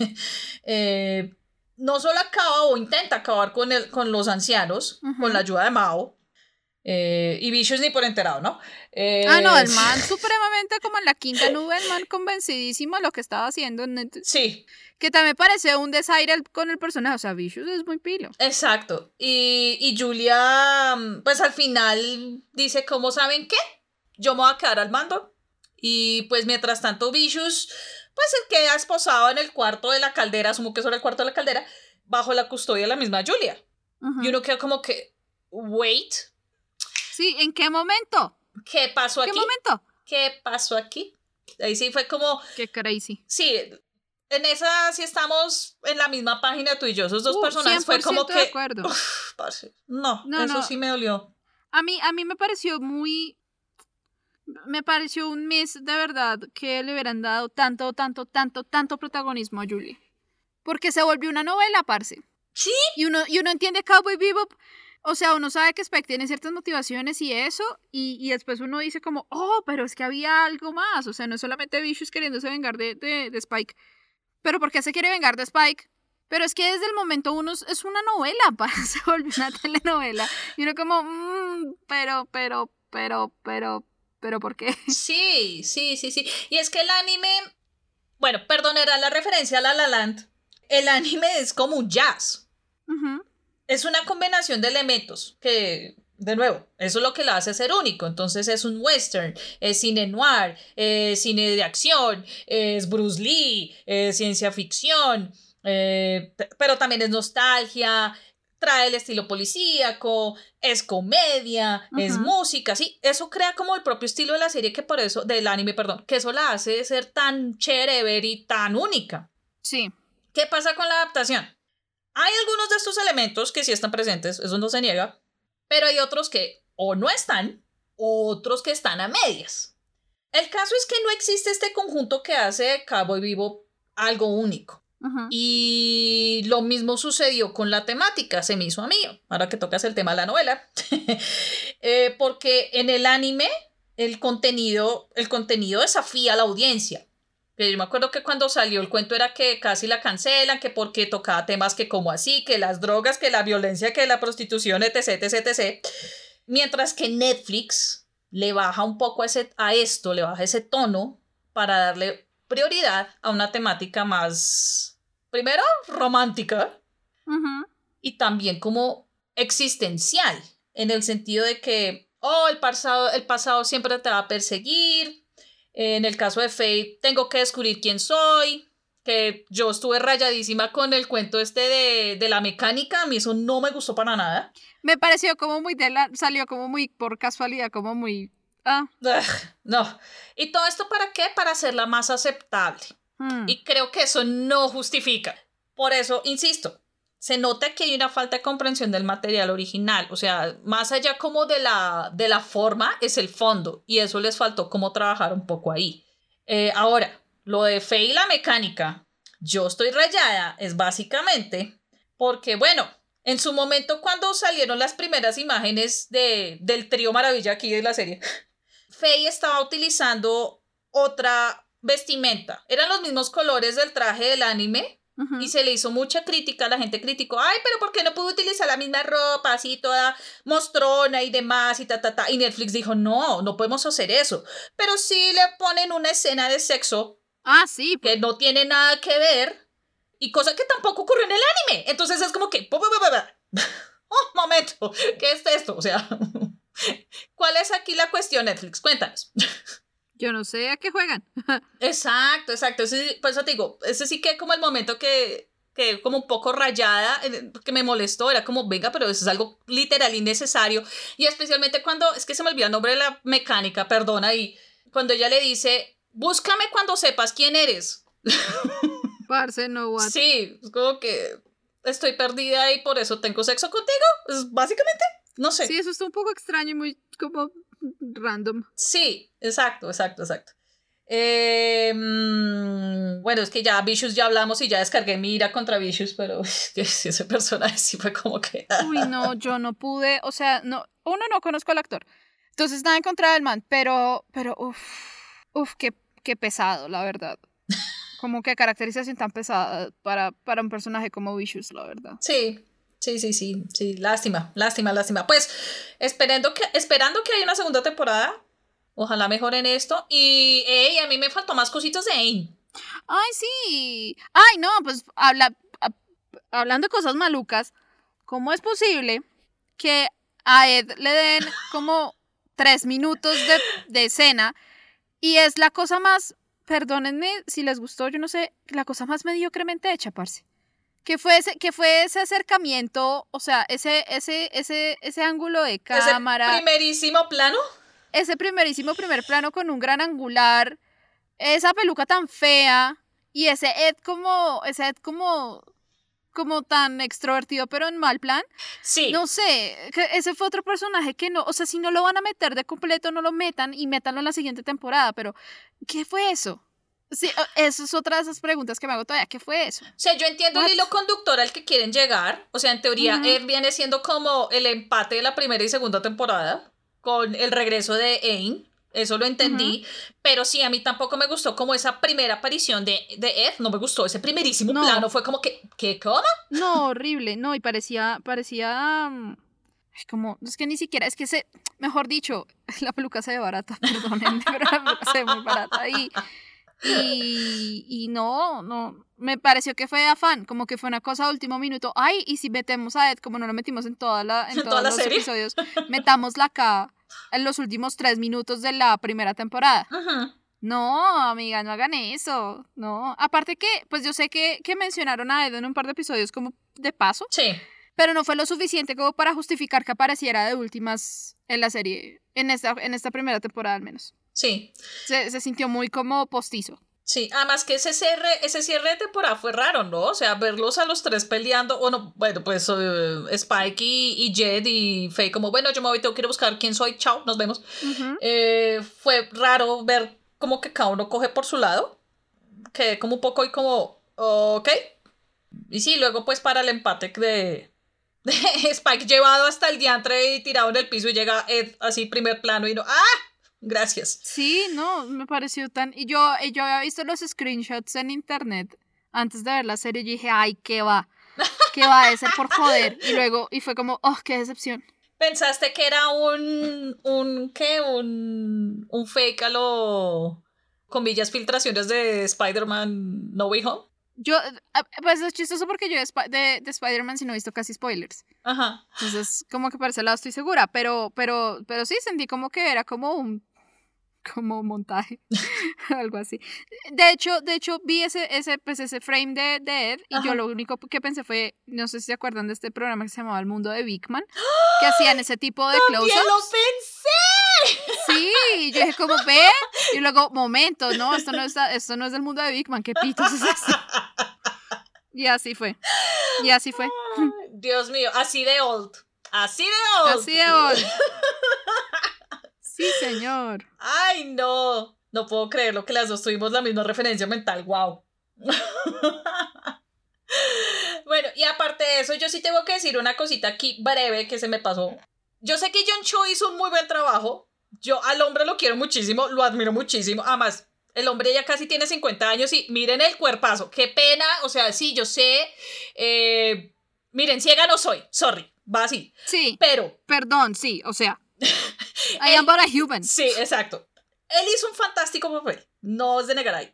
[LAUGHS] eh, no solo acaba o intenta acabar con, el, con los ancianos, con la ayuda de Mao, eh, y Vicious ni por enterado, ¿no? Eh, Ah, no, el [LAUGHS] man supremamente como en la quinta nube, el man convencidísimo de lo que estaba haciendo. Sí, Que también parece un desaire con el personaje. O sea, Vicious es muy pilo. Exacto. Y, y Julia, mm, pues al final dice, ¿cómo saben qué? Yo me voy a quedar al mando. Y pues mientras tanto Vicious, pues se queda esposado en el cuarto de la caldera, asumo que era el cuarto de la caldera, bajo la custodia de la misma Julia. Y uno queda como que, wait, Sí, ¿en qué momento? ¿qué pasó ¿Qué aquí? momento? ¿Qué pasó aquí? Ahí sí fue como, Qué crazy. sí, en esa sí estamos en la misma página tú y yo, esos dos Uh, personajes fue como 100% de que, acuerdo. uf, parce, no, No, eso no. sí me dolió. A mí, a mí me pareció muy. Me pareció un miss de verdad que le hubieran dado tanto, tanto, tanto, tanto protagonismo a Julie. Porque se volvió una novela, parce. Sí. Y uno, y uno entiende Cowboy Bebop. O sea, uno sabe que Spike tiene ciertas motivaciones y eso. Y, y después uno dice como, oh, pero es que había algo más. O sea, no es solamente Vicious queriéndose vengar de, de, de Spike. Pero ¿por qué se quiere vengar de Spike? Pero es que desde el momento uno es, una novela, [LAUGHS] para se volvió una [LAUGHS] telenovela. Y uno como, "Mm, pero, pero, pero, pero, pero, ¿por qué? [LAUGHS] Sí, sí, sí, sí. Y es que el anime, bueno, perdonará la referencia a La La Land. El anime es como un jazz. Es una combinación de elementos que, de nuevo, eso es lo que lo hace ser único. Entonces es un western, es cine noir, es cine de acción, es Bruce Lee, es ciencia ficción, eh, pero también es nostalgia, trae el estilo policíaco, es comedia, es música, sí, eso crea como el propio estilo de la serie que por eso, del anime, perdón, que eso la hace ser tan chévere y tan única. Sí. ¿Qué pasa con la adaptación? Hay algunos de estos elementos que sí están presentes, eso no se niega, pero hay otros que o no están, o otros que están a medias. El caso es que no existe este conjunto que hace de Cowboy Vivo algo único. Y lo mismo sucedió con la temática, se me hizo a mí, ahora que tocas el tema de la novela, [LAUGHS] Eh, porque en el anime el contenido, el contenido desafía a la audiencia. Yo me acuerdo que cuando salió el cuento era que casi la cancelan, que porque tocaba temas que como así, que las drogas, que la violencia, que la prostitución, etc, etc, etc. Mientras que Netflix le baja un poco ese, a esto, le baja ese tono para darle prioridad a una temática más, primero, romántica y también como existencial, en el sentido de que, oh, el pasado, el pasado siempre te va a perseguir. En el caso de Faye, tengo que descubrir quién soy. Que yo estuve rayadísima con el cuento este de, de la mecánica. A mí eso no me gustó para nada. Me pareció como muy de la, salió como muy por casualidad, como muy, ah, Ugh, no. ¿Y todo esto para qué? Para hacerla más aceptable. Hmm. Y creo que eso no justifica. Por eso, insisto, se nota que hay una falta de comprensión del material original. O sea, más allá como de la, de la forma, es el fondo. Y eso les faltó como trabajar un poco ahí. Eh, ahora, lo de fe y la mecánica, yo estoy rayada, es básicamente porque, bueno, en su momento cuando salieron las primeras imágenes de, del trío maravilla aquí de la serie, [LAUGHS] Faye estaba utilizando otra vestimenta. Eran los mismos colores del traje del anime, y se le hizo mucha crítica, la gente criticó, ay, pero ¿por qué no pudo utilizar la misma ropa así toda mostrona y demás y ta, ta, ta? Y Netflix dijo, no, no podemos hacer eso. Pero sí le ponen una escena de sexo. Ah, sí. Que no tiene nada que ver y cosa que tampoco ocurrió en el anime. Entonces es como que, oh, [LAUGHS] momento, ¿qué es esto? O sea, [LAUGHS] ¿cuál es aquí la cuestión, Netflix? Cuéntanos. [LAUGHS] Yo no sé a qué juegan. [LAUGHS] exacto, exacto. Ese, por eso te digo, ese sí que como el momento que, que como un poco rayada, que me molestó, era como, venga, pero eso es algo literal innecesario. Y especialmente cuando, es que se me olvidó el nombre de la mecánica, perdona, y cuando ella le dice, búscame cuando sepas quién eres. [LAUGHS] Parce, no what. Sí, es como que estoy perdida y por eso tengo sexo contigo. Básicamente, no sé. Sí, eso está un poco extraño y muy como random. Sí, exacto, exacto, exacto. Em, bueno, es que ya Vicious ya hablamos y ya descargué Mira contra Vicious, pero [LAUGHS] ese personaje sí fue como que. [LAUGHS] Uy, no, yo no pude, o sea, no, uno no conozco al actor. Entonces nada en contra del man, pero, pero, uff, uff, qué, qué pesado, la verdad. [LAUGHS] Como que caracterización tan pesada para, para un personaje como Vicious, la verdad. Sí, Sí, sí, sí, sí, lástima, lástima, lástima. Pues esperando que, esperando que haya una segunda temporada, ojalá mejoren esto. Y hey, a mí me faltó más cositas de Ain. Ay, sí. Ay, no, pues habla, hablando de cosas malucas, ¿cómo es posible que a Ed le den como tres minutos de, de escena y es la cosa más, perdónenme si les gustó, yo no sé, la cosa más mediocremente hecha, parce? Que fue ese, que fue ese acercamiento, o sea, ese, ese, ese, ese ángulo de cámara. Ese primerísimo plano. Ese primerísimo primer plano con un gran angular. Esa peluca tan fea. Y ese Ed como. Ese Ed como. como tan extrovertido, pero en mal plan. Sí. No sé. Ese fue otro personaje que no. O sea, si no lo van a meter de completo, no lo metan y métanlo en la siguiente temporada. Pero, ¿qué fue eso? Sí, esa es otra de esas preguntas que me hago todavía. ¿Qué fue eso? O sea, yo entiendo el hilo conductor al que quieren llegar. O sea, en teoría, él viene siendo como el empate de la primera y segunda temporada con el regreso de Aang. Eso lo entendí. Pero sí, a mí tampoco me gustó como esa primera aparición de, de Ed. No me gustó. Ese primerísimo plano fue como que, ¿qué cómo? No, horrible. No, y parecía, parecía. Mm, como, es que ni siquiera, es que se, mejor dicho, [LAUGHS] la peluca se ve barata, [LAUGHS] perdónenme, pero la peluca se ve muy barata. Y y, y no, no, me pareció que fue afán, como que fue una cosa de último minuto. Ay, y si metemos a Ed, como no lo metimos en, toda la, en, todos los episodios, metámosla acá en los últimos tres minutos de la primera temporada. No, amiga, no hagan eso. No. Aparte que, pues yo sé que, que mencionaron a Ed en un par de episodios como de paso. Sí. Pero no fue lo suficiente como para justificar que apareciera de últimas en la serie, en esta, en esta primera temporada al menos. Sí. Se, sintió muy como postizo. Sí, además que ese cierre, ese cierre de temporada fue raro, ¿no? O sea, verlos a los tres peleando, bueno, bueno, pues uh, Spike y, Jed y Faye como, bueno, yo me voy, tengo que ir a buscar quién soy, chao, nos vemos. Eh, fue raro ver como que cada uno coge por su lado, que como un poco y como, ok. Y sí, luego pues para el empate de, de [LAUGHS] Spike llevado hasta el diantre y tirado en el piso y llega Ed así primer plano y no, ¡ah! Gracias. Sí, no, me pareció tan... Y yo, yo había visto los screenshots en internet antes de ver la serie y dije, ay, ¿qué va? ¿Qué va a ser por joder? Y luego, y fue como, oh, qué decepción. ¿Pensaste que era un, un, qué? Un, un fake a lo, comillas, filtraciones de Spider-Man No Way Home? Yo, pues es chistoso porque yo de, de Spider-Man sí no he visto casi spoilers. Ajá. Entonces, como que para ese lado estoy segura, pero, pero, pero sí sentí como que era como un como montaje, [LAUGHS] algo así. De hecho, de hecho vi ese, ese, pues ese frame de, de Ed y yo lo único que pensé fue, no sé si se acuerdan de este programa que se llamaba El Mundo de Big Man, [GASPS] que hacían ese tipo de close-ups. lo pensé! Sí, yo dije como, ve, y luego, momento, no, esto no, está, esto no es del mundo de Big Man, qué pitos es esto. [LAUGHS] Y así fue, y así fue. Dios mío, así de old, así de old. Así de old. Sí, señor. Ay, no. No puedo creerlo que las dos tuvimos la misma referencia mental. Wow. [LAUGHS] bueno, y aparte de eso, yo sí tengo que decir una cosita aquí breve que se me pasó. Yo sé que John Cho hizo un muy buen trabajo. Yo al hombre lo quiero muchísimo, lo admiro muchísimo. Además, el hombre ya casi tiene 50 años y miren el cuerpazo, qué pena, o sea, sí, yo sé, eh, miren, ciega no soy, sorry, va así. Sí. Pero. Perdón, sí, o sea. [LAUGHS] I am but a human. Sí, exacto. Él hizo un fantástico papel, no es de negar ahí.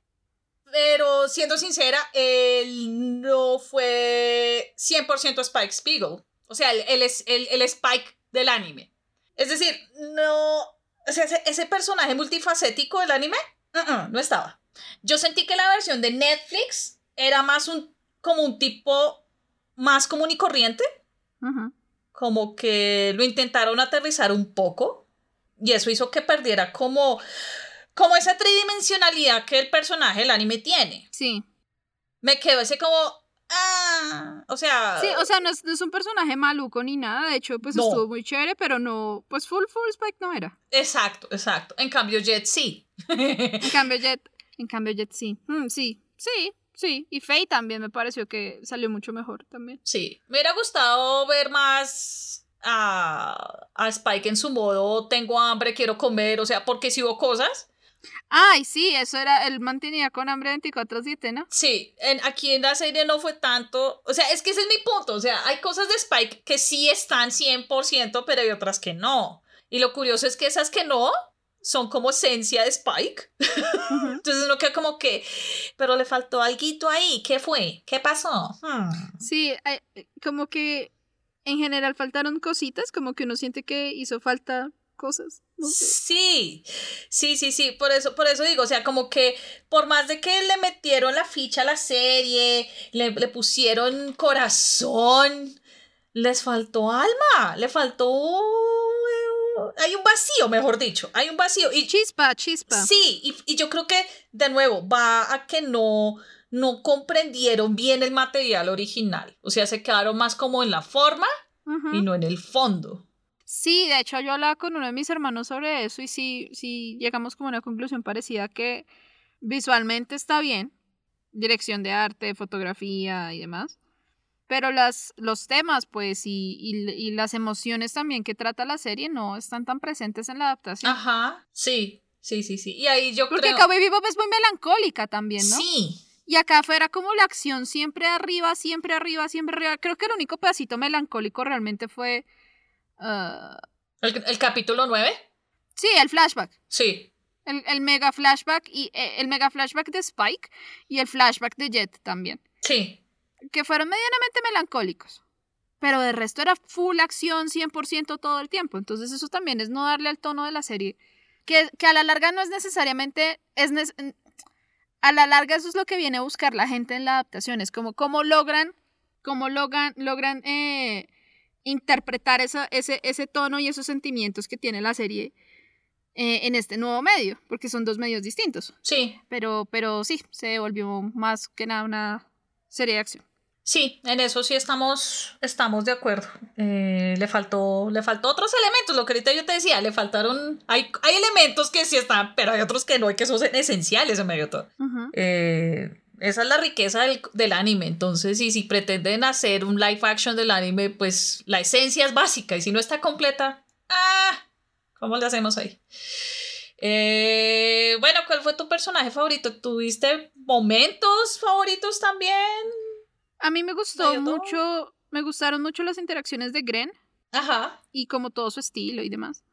Pero siendo sincera, él no fue 100% Spike Spiegel. O sea, él, es el, el Spike del anime. Es decir, no. O sea, ese, ese personaje multifacético del anime uh-uh, no estaba. Yo sentí que la versión de Netflix era más un. como un tipo más común y corriente. Como que lo intentaron aterrizar un poco. Y eso hizo que perdiera como. como esa tridimensionalidad que el personaje del anime tiene. Sí. Me quedó ese como. Ah, o sea. Sí, o sea, no es, no es, un personaje maluco ni nada. De hecho, pues estuvo muy chévere, pero no. Pues full, full spike no era. Exacto, exacto. En cambio, Jet sí. en cambio, [LAUGHS] Jet. En cambio, Jet sí. Mm, sí, sí, sí. Y Faye también me pareció que salió mucho mejor también. Sí. Me hubiera gustado ver más. A, a Spike en su modo, tengo hambre, quiero comer, o sea, porque si hubo cosas, Ay, sí, eso era, él mantenía con hambre 24-7, ¿no? Sí, en, aquí en la serie no fue tanto, o sea, es que ese es mi punto, o sea, hay cosas de Spike que sí están 100%, pero hay otras que no. Y lo curioso es que esas que no son como esencia de Spike. [LAUGHS] Entonces uno queda como que, pero le faltó algo ahí, ¿qué fue? ¿Qué pasó? Hmm. Sí, como que en general faltaron cositas, como que uno siente que hizo falta cosas. Sí, sí, sí, sí, por eso, por eso digo, o sea, como que por más de que le metieron la ficha a la serie, le, le pusieron corazón, les faltó alma, le faltó hay un vacío, mejor dicho, hay un vacío. Y, chispa, chispa. Sí, y, y, yo creo que, de nuevo, va a que no, no comprendieron bien el material original. O sea, se quedaron más como en la forma y no en el fondo. Sí, de hecho yo hablaba con uno de mis hermanos sobre eso y sí, sí llegamos como a una conclusión parecida que visualmente está bien, dirección de arte, fotografía y demás, pero las, los temas pues y, y, las emociones también que trata la serie no están tan presentes en la adaptación. Ajá, sí, sí, sí, sí. Y ahí yo Porque creo... Cowboy Bebop es muy melancólica también, ¿no? Sí. Y acá fuera como la acción siempre arriba, siempre arriba, siempre arriba. Creo que el único pedacito melancólico realmente fue Ah, ¿El, capítulo 9? Sí, el flashback. Sí. El, el, mega flashback y eh, el mega flashback de Spike y el flashback de Jet también. Sí. Que fueron medianamente melancólicos. Pero de resto era full acción 100% todo el tiempo. Entonces eso también es no darle al tono de la serie. Que, que a la larga no es necesariamente... Es a la larga eso es lo que viene a buscar la gente en la adaptación. Es como cómo logran... Cómo logran, logran eh, interpretar ese, ese tono y esos sentimientos que tiene la serie eh, en este nuevo medio, porque son dos medios distintos. Sí. Pero, pero sí, se volvió más que nada una serie de acción. Sí, en eso sí estamos, estamos de acuerdo. Eh, le, faltó, le faltó otros elementos, lo que ahorita yo te decía, le faltaron, hay, hay elementos que sí están, pero hay otros que no, y que son esenciales en medio todo. eh, esa es la riqueza del, anime. Entonces, y si pretenden hacer un live action del anime, pues la esencia es básica. Y si no está completa, ah, ¿cómo le hacemos ahí? Eh, bueno, ¿cuál fue tu personaje favorito? ¿Tuviste momentos favoritos también? A mí me gustó mucho, me gustaron mucho las interacciones de Gren. Ajá. Y como todo su estilo y demás.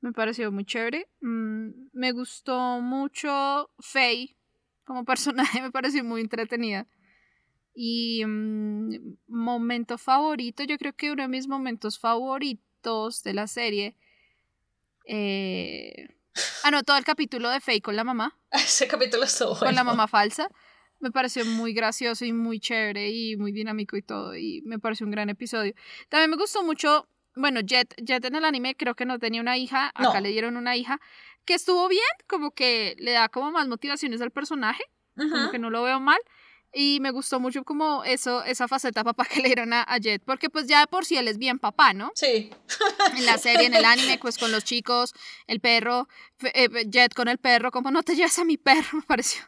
Me pareció muy chévere. Mm, me gustó mucho Faye como [LAUGHS] personaje me pareció muy entretenida. Y mm, momento favorito, yo creo que uno de mis momentos favoritos de la serie. Eh... [LAUGHS] Ah, no, todo el capítulo de Faye con la mamá. [LAUGHS] Ese capítulo estuvo bueno. Con la mamá falsa. Me pareció muy gracioso y muy chévere y muy dinámico y todo. Y me pareció un gran episodio. También me gustó mucho. Bueno, Jet, Jet en el anime creo que no tenía una hija. Acá le dieron una hija que estuvo bien, como que le da como más motivaciones al personaje, como que no lo veo mal. Y me gustó mucho como eso, esa faceta papá que le dieron a, Jet, porque pues ya de por sí él es bien papá, ¿no? Sí. En la serie, en el [LAUGHS] anime, pues con los chicos, el perro, eh, Jet con el perro, como no te llevas a mi perro, [LAUGHS] me pareció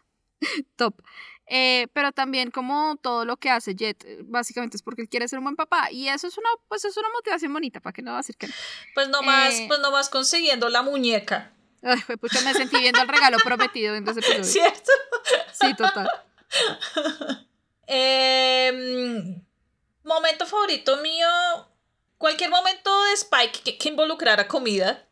top. Eh, pero también como todo lo que hace Jet, eh, básicamente es porque él quiere ser un buen papá. Y eso es una, pues es una motivación bonita, ¿para que no va a decir que no? Pues nomás, pues nomás consiguiendo la muñeca. Ay, pucha, me sentí viendo el regalo prometido en ese [LAUGHS] episodio. ¿Cierto? Sí, total. [LAUGHS] Em, momento favorito mío. Cualquier momento de Spike que, que involucrara comida.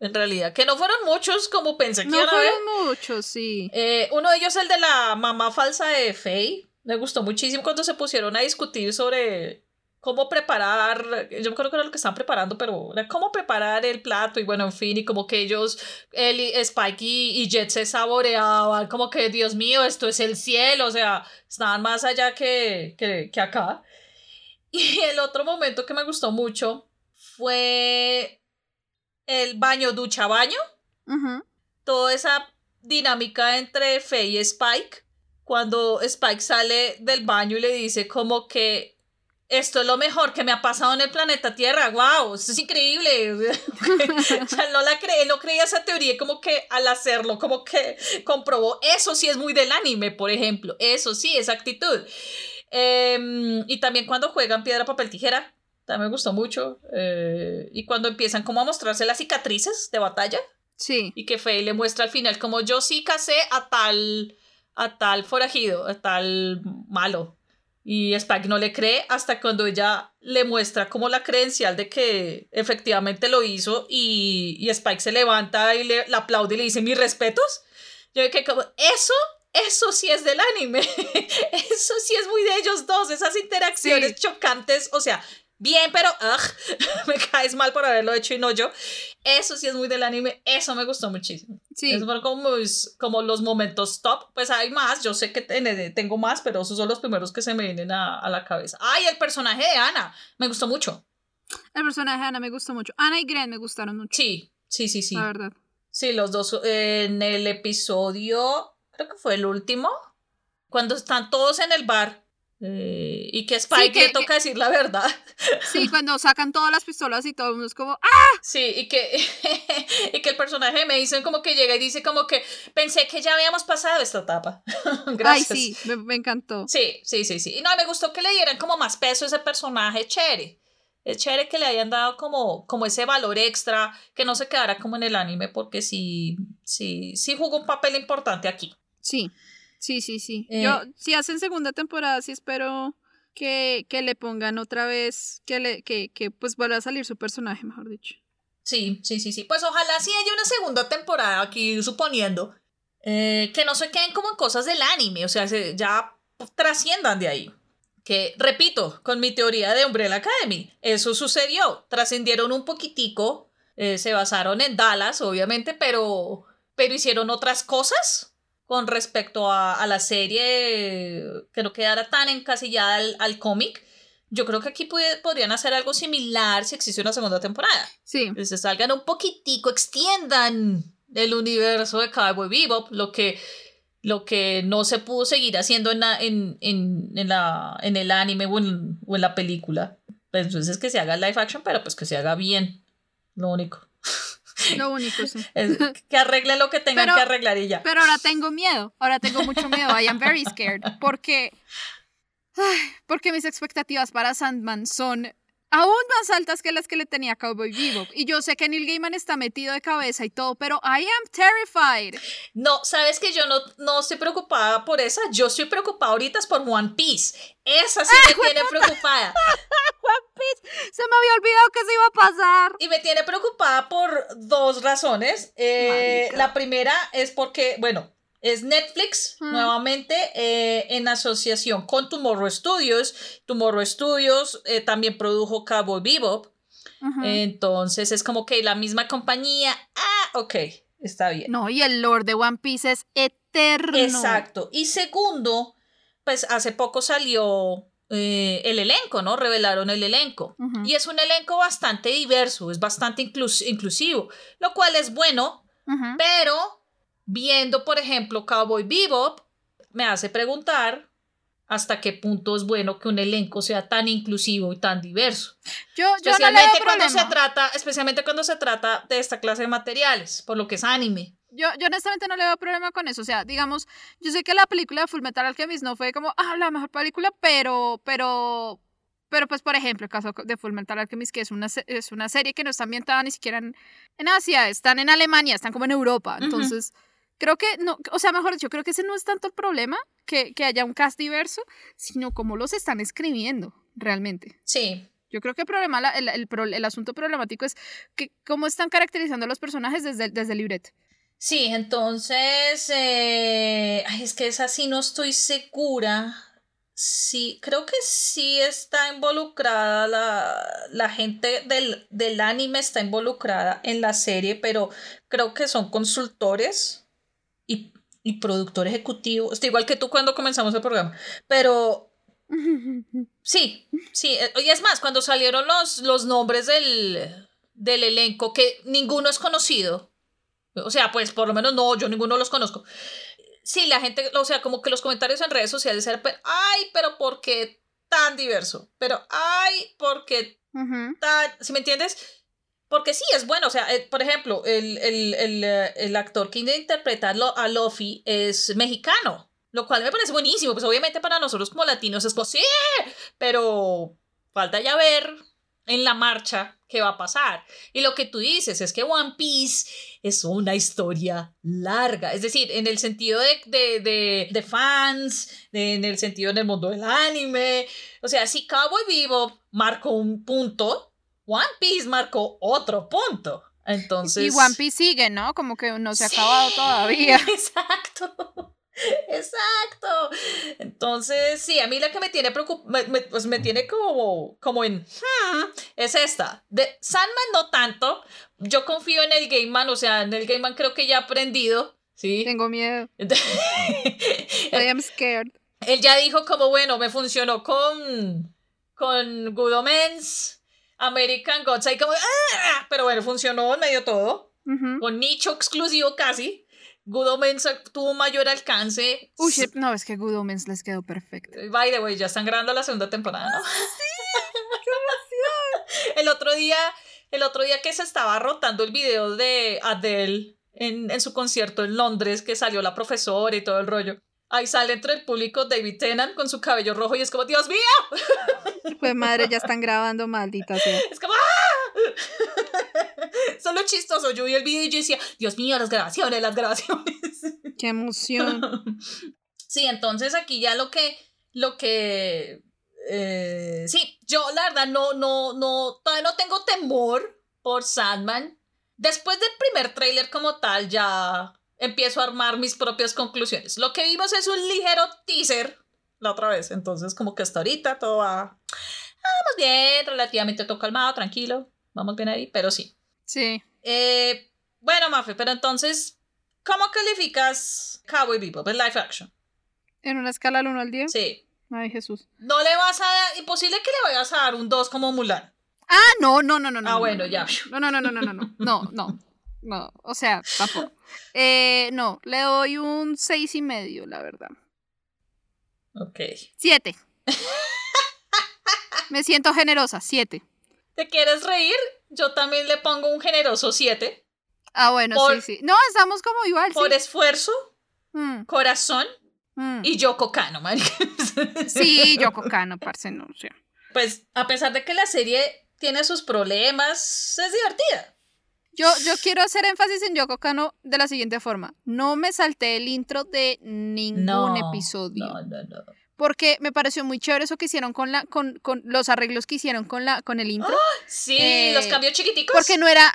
En realidad, que no fueron muchos como pensé que No iban a ver. fueron muchos, sí. Eh, uno de ellos, el de la mamá falsa de Faye. Me gustó muchísimo cuando se pusieron a discutir sobre cómo preparar. Yo creo que era lo que estaban preparando, pero era cómo preparar el plato y bueno, en fin, y como que ellos, él, Spike y, y Jet se saboreaban, como que Dios mío, esto es el cielo, o sea, estaban más allá que, que, que acá. Y el otro momento que me gustó mucho fue el baño ducha baño toda esa dinámica entre Faye y Spike, cuando Spike sale del baño y le dice como que esto es lo mejor que me ha pasado en el planeta Tierra, wow, esto es increíble. [LAUGHS] o sea, no la no creía esa teoría como que al hacerlo, como que comprobó, eso sí es muy del anime, por ejemplo, eso sí, esa actitud. Em, y también cuando juegan piedra, papel, tijera, también me gustó mucho. eh, y cuando empiezan como a mostrarse las cicatrices de batalla Sí. y que Faye le muestra al final como yo sí casé a tal a tal forajido, a tal malo. Y Spike no le cree hasta cuando ella le muestra como la credencial de que efectivamente lo hizo y, y Spike se levanta y le, le aplaude y le dice mis respetos. Yo que como, eso, eso sí es del anime. [LAUGHS] eso sí es muy de ellos dos, esas interacciones Sí. chocantes, o sea, bien, pero ugh, [LAUGHS] me caes mal por haberlo hecho y no yo. Eso sí es muy del anime, eso me gustó muchísimo. Sí. Esos fueron como, mis- como los momentos top. Pues hay más, yo sé que ten- tengo más, pero esos son los primeros que se me vienen a, a la cabeza. Ay, el personaje de Ana, me gustó mucho. El personaje de Ana me gustó mucho. Ana y Gren me gustaron mucho. Sí, sí, sí, sí. La verdad. Sí, los dos eh, en el episodio, creo que fue el último, cuando están todos en el bar. Eh, y que Spike que- le toca decir la verdad. Sí, [LAUGHS] cuando sacan todas las pistolas y todo el mundo es como, ¡ah! Sí, y que, [LAUGHS] y que el personaje me dicen como que llega y dice como que pensé que ya habíamos pasado esta etapa. [LAUGHS] Ay, Gracias. sí, me, me encantó. Sí, sí, sí, sí. Y no, me gustó que le dieran como más peso a ese personaje chévere. Es chévere que le hayan dado como, como ese valor extra, que no se quedara como en el anime, porque sí, sí, sí jugó un papel importante aquí. Sí, sí, sí, sí. Eh, Yo, si hacen segunda temporada, sí espero que, que le pongan otra vez, que, le, que, que pues vuelva a salir su personaje, mejor dicho. Sí, sí, sí, sí. Pues ojalá sí haya una segunda temporada aquí, suponiendo. eh, que no se queden como en cosas del anime, o sea, se- ya trasciendan de ahí. Que, repito, con mi teoría de Umbrella Academy, eso sucedió. Trascendieron un poquitico, eh, se basaron en Dallas, obviamente, pero, pero hicieron otras cosas con respecto a, a la serie, que no quedara tan encasillada al, al cómic. Yo creo que aquí puede- podrían hacer algo similar si existe una segunda temporada Sí, que se salgan un poquitico, extiendan el universo de Cowboy Bebop, lo que, lo que no se pudo seguir haciendo en, la, en, en, en la, en el anime o en, o en la película. Pues entonces que se haga live action, pero pues que se haga bien, lo único. [LAUGHS] lo único, sí. [LAUGHS] Es que arreglen lo que tengan Pero- que arreglar y ya. Pero ahora tengo miedo, ahora tengo mucho miedo. I am very scared. Porque, porque mis expectativas para Sandman son aún más altas que las que le tenía Cowboy Bebop. Y yo sé que Neil Gaiman está metido de cabeza y todo, pero I am terrified. No, sabes que yo no, no estoy preocupada por esa, yo estoy preocupada ahorita por One Piece. Esa sí [LAUGHS] me tiene preocupada. [LAUGHS] Se me había olvidado que se iba a pasar. Y me tiene preocupada por dos razones. Eh, la primera es porque, bueno, es Netflix nuevamente eh, en asociación con Tomorrow Studios. Tomorrow Studios eh, también produjo Cowboy Bebop. Entonces es como que la misma compañía. Ah, ok, está bien. No, y el Lord de One Piece es eterno. Exacto. Y segundo, pues hace poco salió eh, el elenco, ¿no? Revelaron el elenco. Y es un elenco bastante diverso, es bastante inclus- inclusivo, lo cual es bueno, pero viendo, por ejemplo, Cowboy Bebop, me hace preguntar hasta qué punto es bueno que un elenco sea tan inclusivo y tan diverso. Yo, yo no le veo Especialmente cuando se trata, especialmente cuando se trata de esta clase de materiales, por lo que es anime. Yo, yo honestamente no le veo problema con eso. O sea, digamos, yo sé que la película de Full Metal Alchemist no fue como, ah, la mejor película, pero, pero Pero pues, por ejemplo, el caso de Full Metal Alchemist, que es una, es una serie que no está ambientada ni siquiera en, en Asia, están en Alemania, están como en Europa. Entonces, creo que, no, o sea, mejor dicho, creo que ese no es tanto el problema, que, que haya un cast diverso, sino cómo los están escribiendo realmente. Sí. Yo creo que el problema, el, el, el asunto problemático es que cómo están caracterizando a los personajes desde, desde el libreto. Sí, entonces, eh, es que es así, no estoy segura Sí, creo que sí está involucrada la, la gente del, del, anime está involucrada en la serie, pero creo que son consultores y, productor ejecutivo. Está igual que tú cuando comenzamos el programa. Pero [LAUGHS] sí, sí. Eh, y es más, cuando salieron los, los nombres del, del elenco, que ninguno es conocido. O sea, pues por lo menos no, yo ninguno los conozco sí, la gente, o sea, como que los comentarios en redes sociales eran, ay, pero ¿por qué tan diverso? Pero, ay, ¿por qué tan, ¿sí me entiendes? Porque sí, es bueno, o sea, eh, por ejemplo, el, el, el, eh, el, actor que interpreta a Luffy es mexicano, lo cual me parece buenísimo, pues obviamente para nosotros como latinos es posible, pero falta ya ver en la marcha qué va a pasar. Y lo que tú dices es que One Piece es una historia larga, es decir, en el sentido de, de, de, de fans, en el sentido en el mundo del anime. O sea, si Cowboy Vivo marcó un punto, One Piece marcó otro punto. Entonces... Y One Piece sigue, ¿no? Como que no se ha acabado todavía. [LAUGHS] Exacto. Exacto. Entonces, sí, a mí la que me tiene preocupada, pues me tiene como, como en, hmm, es esta. De Sandman no tanto. Yo confío en el Game Man, o sea, en el Game Man creo que ya he aprendido. Sí. Tengo miedo. [LAUGHS] I am scared. Él ya dijo como, bueno, me funcionó con, con Good Omens, American Gods, ahí como, ¡ah! pero bueno, funcionó en medio todo. Con nicho exclusivo casi. Good Omens tuvo mayor alcance. Uy, no, es que Good Omens les quedó perfecto. By the way, ya están grabando la segunda temporada, ¿no? ¡Sí! [LAUGHS] ¡Qué emoción! el otro día, el otro día que se estaba rotando el video de Adele en, en su concierto en Londres, que salió la profesora y todo el rollo. Ahí sale entre el público David Tennant con su cabello rojo y es como, ¡Dios mío! [LAUGHS] Pues madre, ya están grabando, maldita sea. [LAUGHS] Es como, ¡ah! [LAUGHS] Solo chistoso. Yo vi el video y yo decía, Dios mío, las grabaciones, las grabaciones. [LAUGHS] ¡Qué emoción! Sí, entonces aquí ya lo que, lo que, eh, sí, yo la verdad no, no, no, todavía no tengo temor por Sandman. Después del primer tráiler como tal, ya empiezo a armar mis propias conclusiones. Lo que vimos es un ligero teaser la otra vez. Entonces, como que hasta ahorita todo va. Vamos bien, relativamente todo calmado, tranquilo. Vamos bien ahí, pero sí. Sí. Eh, bueno, Mafe, pero entonces, ¿cómo calificas Cowboy Bebop en live action? ¿En una escala del 1 al 10? Sí. Ay, Jesús. No le vas a dar. Imposible que le vayas a dar un 2 como Mulan. Ah, no, no, no, no. no Ah, bueno, ya. No, no, no, no, no, no, no. No, no. No, o sea, tampoco. Eh, no, le doy un seis y medio, la verdad. Ok. Siete. [LAUGHS] Me siento generosa, siete. ¿Te quieres reír? Yo también le pongo un generoso siete. Ah, bueno, sí, sí. No, estamos como igual. Por esfuerzo, mm. corazón mm. y Yoko Kano, marica. [LAUGHS] Sí, Yoko Kano, parce, no, sea. Pues, a pesar de que la serie tiene sus problemas, es divertida. Yo, yo quiero hacer énfasis en Yoko Kano de la siguiente forma. No me salté el intro de ningún episodio. No, no, no. Porque me pareció muy chévere eso que hicieron con la, con, con los arreglos que hicieron con la, con el intro. ¡Ah! Sí, los eh, cambios chiquiticos. Porque no era.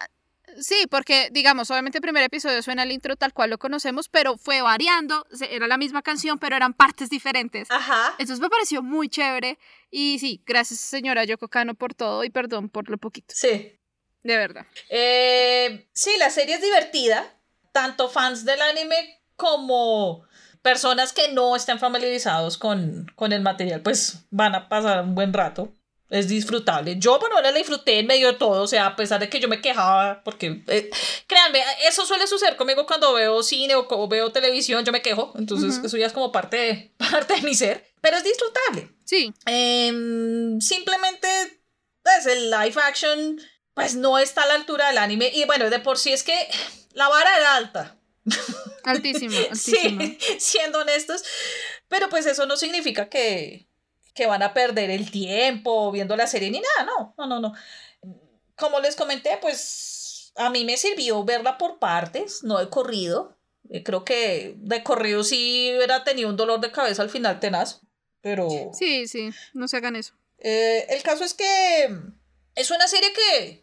Sí, porque, digamos, obviamente el primer episodio suena el intro tal cual lo conocemos, pero fue variando, era la misma canción, pero eran partes diferentes. Ajá. Entonces me pareció muy chévere. Y sí, gracias señora Yoko Kano por todo y perdón por lo poquito. Sí. De verdad. Eh, sí, la serie es divertida. Tanto fans del anime como personas que no estén familiarizados con, con el material, pues van a pasar un buen rato. Es disfrutable. Yo, bueno, la disfruté en medio de todo, o sea, a pesar de que yo me quejaba, porque, eh, créanme, eso suele suceder conmigo cuando veo cine o, veo televisión, yo me quejo, entonces eso ya es como parte de, [LAUGHS] parte de mi ser, pero es disfrutable. Sí. Em, simplemente, pues, el live action pues no está a la altura del anime. Y bueno, de por sí es que la vara era alta. Altísima, [LAUGHS] altísima. Sí, siendo honestos. Pero pues eso no significa que, que van a perder el tiempo viendo la serie ni nada, no, no, no, no. Como les comenté, pues a mí me sirvió verla por partes, no de corrido. Eh, creo que de corrido sí hubiera tenido un dolor de cabeza al final tenaz, pero... Sí, sí, no se hagan eso. Eh, el caso es que es una serie que,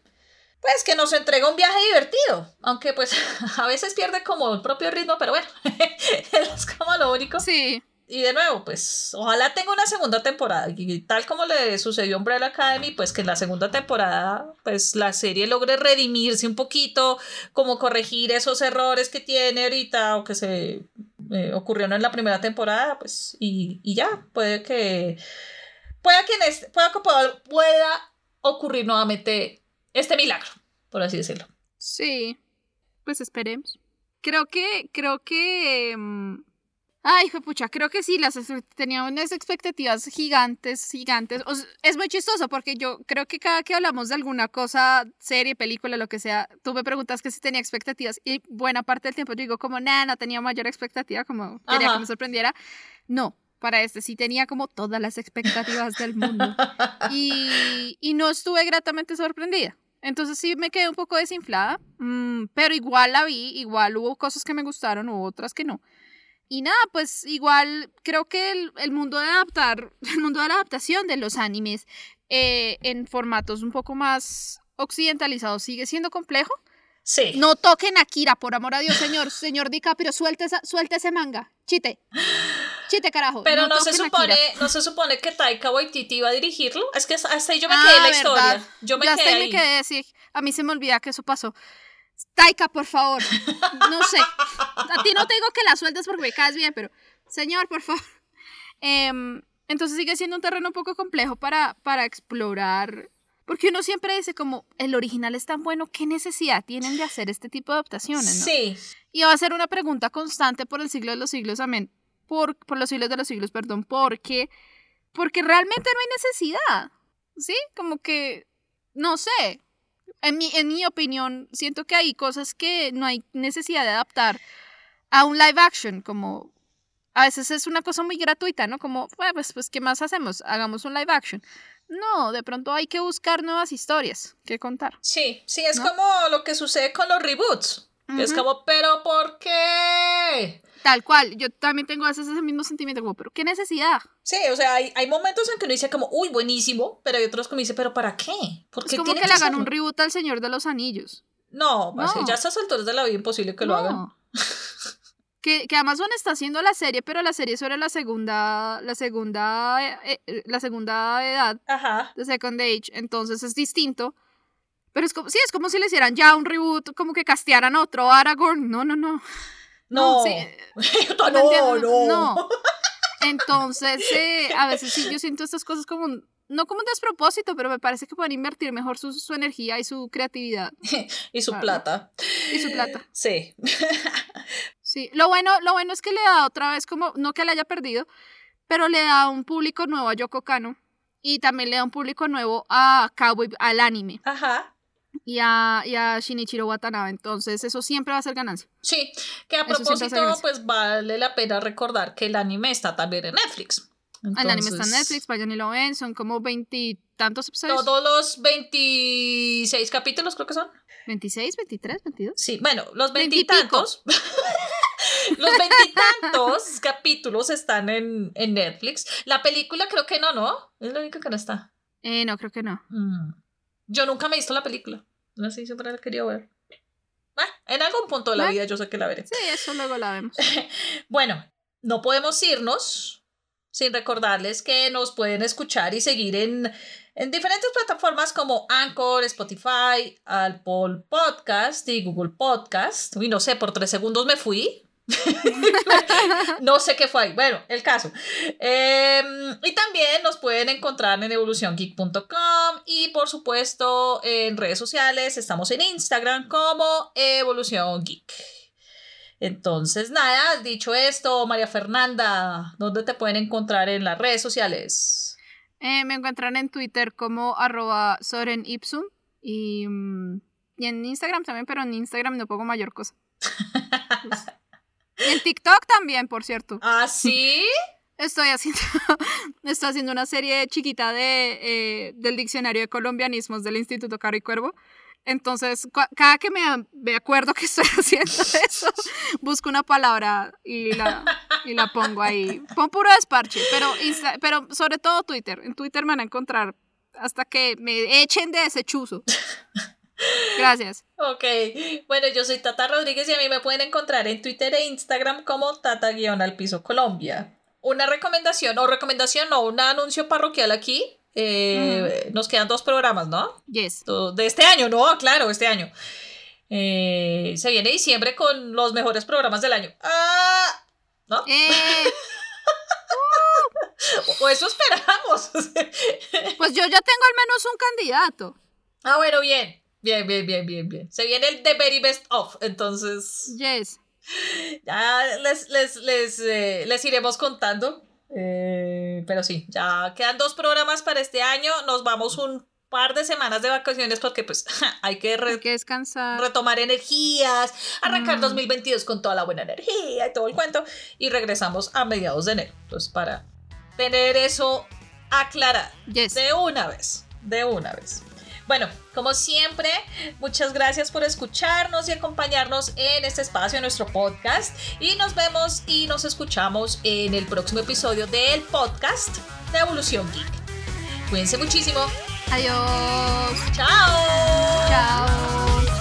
pues, que nos entrega un viaje divertido, aunque pues [LAUGHS] a veces pierde como el propio ritmo, pero bueno, [LAUGHS] es como lo único. Sí. Y de nuevo, pues ojalá tenga una segunda temporada. Y tal como le sucedió a Umbrella Academy, pues que en la segunda temporada, pues la serie logre redimirse un poquito, como corregir esos errores que tiene ahorita o que se eh, ocurrieron en la primera temporada, pues, y, y ya, puede que, pueda que, en este, pueda, pueda ocurrir nuevamente este milagro, por así decirlo. Sí, pues esperemos. Creo que, creo que... mm, Ay, pucha, creo que sí, las tenía unas expectativas gigantes, gigantes. O es muy chistoso porque yo creo que cada que hablamos de alguna cosa, serie, película, lo que sea, tú me preguntas que si tenía expectativas y buena parte del tiempo yo digo como, nada, no tenía mayor expectativa, como quería Ajá. que me sorprendiera. No, para este sí tenía como todas las expectativas del mundo [LAUGHS] y, y no estuve gratamente sorprendida. Entonces sí me quedé un poco desinflada, mm, pero igual la vi, igual hubo cosas que me gustaron, hubo otras que no. Y nada, pues igual creo que el, el mundo de adaptar, [LAUGHS] el mundo de la adaptación de los animes eh, en formatos un poco más occidentalizados sigue siendo complejo. Sí. No toquen a Kira, por amor a Dios, señor, señor DiCaprio, suelte, esa, suelte ese manga, chite, chite carajo. Pero no, se supone, no se supone que Taika Waititi iba a dirigirlo. Es que hasta ahí yo me Ah, quedé en la verdad. historia. Yo me ya quedé hasta ahí me quedé así. A mí se me olvida que eso pasó. Taika, por favor. No sé. A ti no te digo que la sueltes porque me caes bien, pero señor, por favor. Em, entonces sigue siendo un terreno un poco complejo para, para explorar. Porque uno siempre dice como, el original es tan bueno, ¿qué necesidad tienen de hacer este tipo de adaptaciones? no? Sí, Y va a ser una pregunta constante por el siglo de los siglos, amén. Por, por los siglos de los siglos, perdón, porque, porque realmente no hay necesidad. ¿Sí? Como que, no sé. En mi, en mi opinión, siento que hay cosas que no hay necesidad de adaptar a un live action, como a veces es una cosa muy gratuita, ¿no? Como, "Bueno, pues, pues, ¿qué más hacemos? Hagamos un live action. No, de pronto hay que buscar nuevas historias que contar. sí, sí, es ¿No? como lo que sucede con los reboots. que Es Ujú. como, pero ¿por qué? Tal cual, yo también tengo a veces ese mismo sentimiento, como, pero ¿qué necesidad? Sí, o sea, hay, hay momentos en que uno dice como, uy, buenísimo, pero hay otros que me dice, pero ¿para qué? ¿Por Es qué como tiene que le hagan un reboot al Señor de los Anillos. No, No. ya a estas alturas de la vida imposible que lo hagan. No. [LAUGHS] Que, que Amazon está haciendo la serie, pero la serie es sobre la segunda, la segunda, eh, eh, la segunda edad, Ajá. de Second Age, entonces es distinto. Pero es como, sí, es como si le hicieran ya un reboot, como que castearan otro Aragorn. No, no, no. No, sí, no, ¿me entiendes? no. No. [LAUGHS] Entonces, eh, a veces sí, yo siento estas cosas como, un- no como un despropósito, pero me parece que pueden invertir mejor su, su energía y su creatividad [LAUGHS] Y su Claro. plata. y su plata. Sí. [LAUGHS] Sí, lo bueno, lo bueno es que le da otra vez como, no que le haya perdido, pero le da un público nuevo a Yoko Kano y también le da un público nuevo a Cowboy, al anime Ajá. Y a, y a Shinichiro Watanabe, entonces eso siempre va a ser ganancia. Sí, que a propósito, pues vale la pena recordar que el anime está también en Netflix. el anime está en Netflix, vayan y lo ven, son como veintitantos episodios. Todos los 26 capítulos creo que son. 26, 23, 22. Sí, bueno, los veintitantos. [LAUGHS] los veintitantos [LAUGHS] capítulos están en, en Netflix. La película creo que no, ¿no? Es la única que no está. Eh, no, creo que no. Mm. Yo nunca me he visto la película. No sé, siempre la querido ver. Ah, en algún punto de la vida yo sé que la veré. Sí, eso luego la vemos. [LAUGHS] Bueno, no podemos irnos sin recordarles que nos pueden escuchar y seguir en, en diferentes plataformas como Anchor, Spotify, Apple Podcast y Google Podcast. Uy, no sé, por tres segundos me fui. [LAUGHS] no sé qué fue ahí. Bueno, el caso. Eh, y también nos pueden encontrar en evoluciongeek.com y por supuesto en redes sociales. Estamos en Instagram como Evolución Geek. Entonces, nada, dicho esto, María Fernanda, ¿dónde te pueden encontrar en las redes sociales? Eh, me encuentran en Twitter como arroba Soren Ipsum y, mm, y en Instagram también, pero en Instagram no pongo mayor cosa. [LAUGHS] Y en TikTok también, por cierto. ¿Ah, sí? [LAUGHS] Estoy haciendo, [LAUGHS] estoy haciendo una serie chiquita de, eh, del diccionario de colombianismos del Instituto Caro y Cuervo. Entonces, cada que me, me, acuerdo que estoy [LAUGHS] haciendo eso, busco una palabra y la, y la pongo ahí. Pon puro desparche, pero, pero sobre todo Twitter. En Twitter me van a encontrar hasta que me echen de ese chuzo. Gracias. Ok, bueno, yo soy Tata Rodríguez y a mí me pueden encontrar en Twitter e Instagram como Tata-al piso Colombia. Una recomendación, o recomendación, o un anuncio parroquial aquí. Eh, nos quedan dos programas, ¿no? Yes. De este año, ¿no? Claro, este año. Eh, se viene diciembre con los mejores programas del año. ¡Ah! ¿No? Eh. [LAUGHS] o eso esperamos. [LAUGHS] pues yo ya tengo al menos un candidato. Ah, bueno, bien. Bien, bien, bien, bien, bien. Se viene el The Very Best Of, entonces. Yes. Ya les, les, les, eh, les iremos contando. Eh, pero sí, ya quedan dos programas para este año. Nos vamos un par de semanas de vacaciones porque pues [LAUGHS] hay que, descansar. retomar energías, arrancar 2022 mm. con toda la buena energía y todo el cuento y regresamos a mediados de enero. Entonces para tener eso aclarado de una vez, de una vez. Bueno, como siempre, muchas gracias por escucharnos y acompañarnos en este espacio, en nuestro podcast. Y nos vemos y nos escuchamos en el próximo episodio del podcast de Evolución Geek. Cuídense muchísimo. Adiós. Chao. Chao.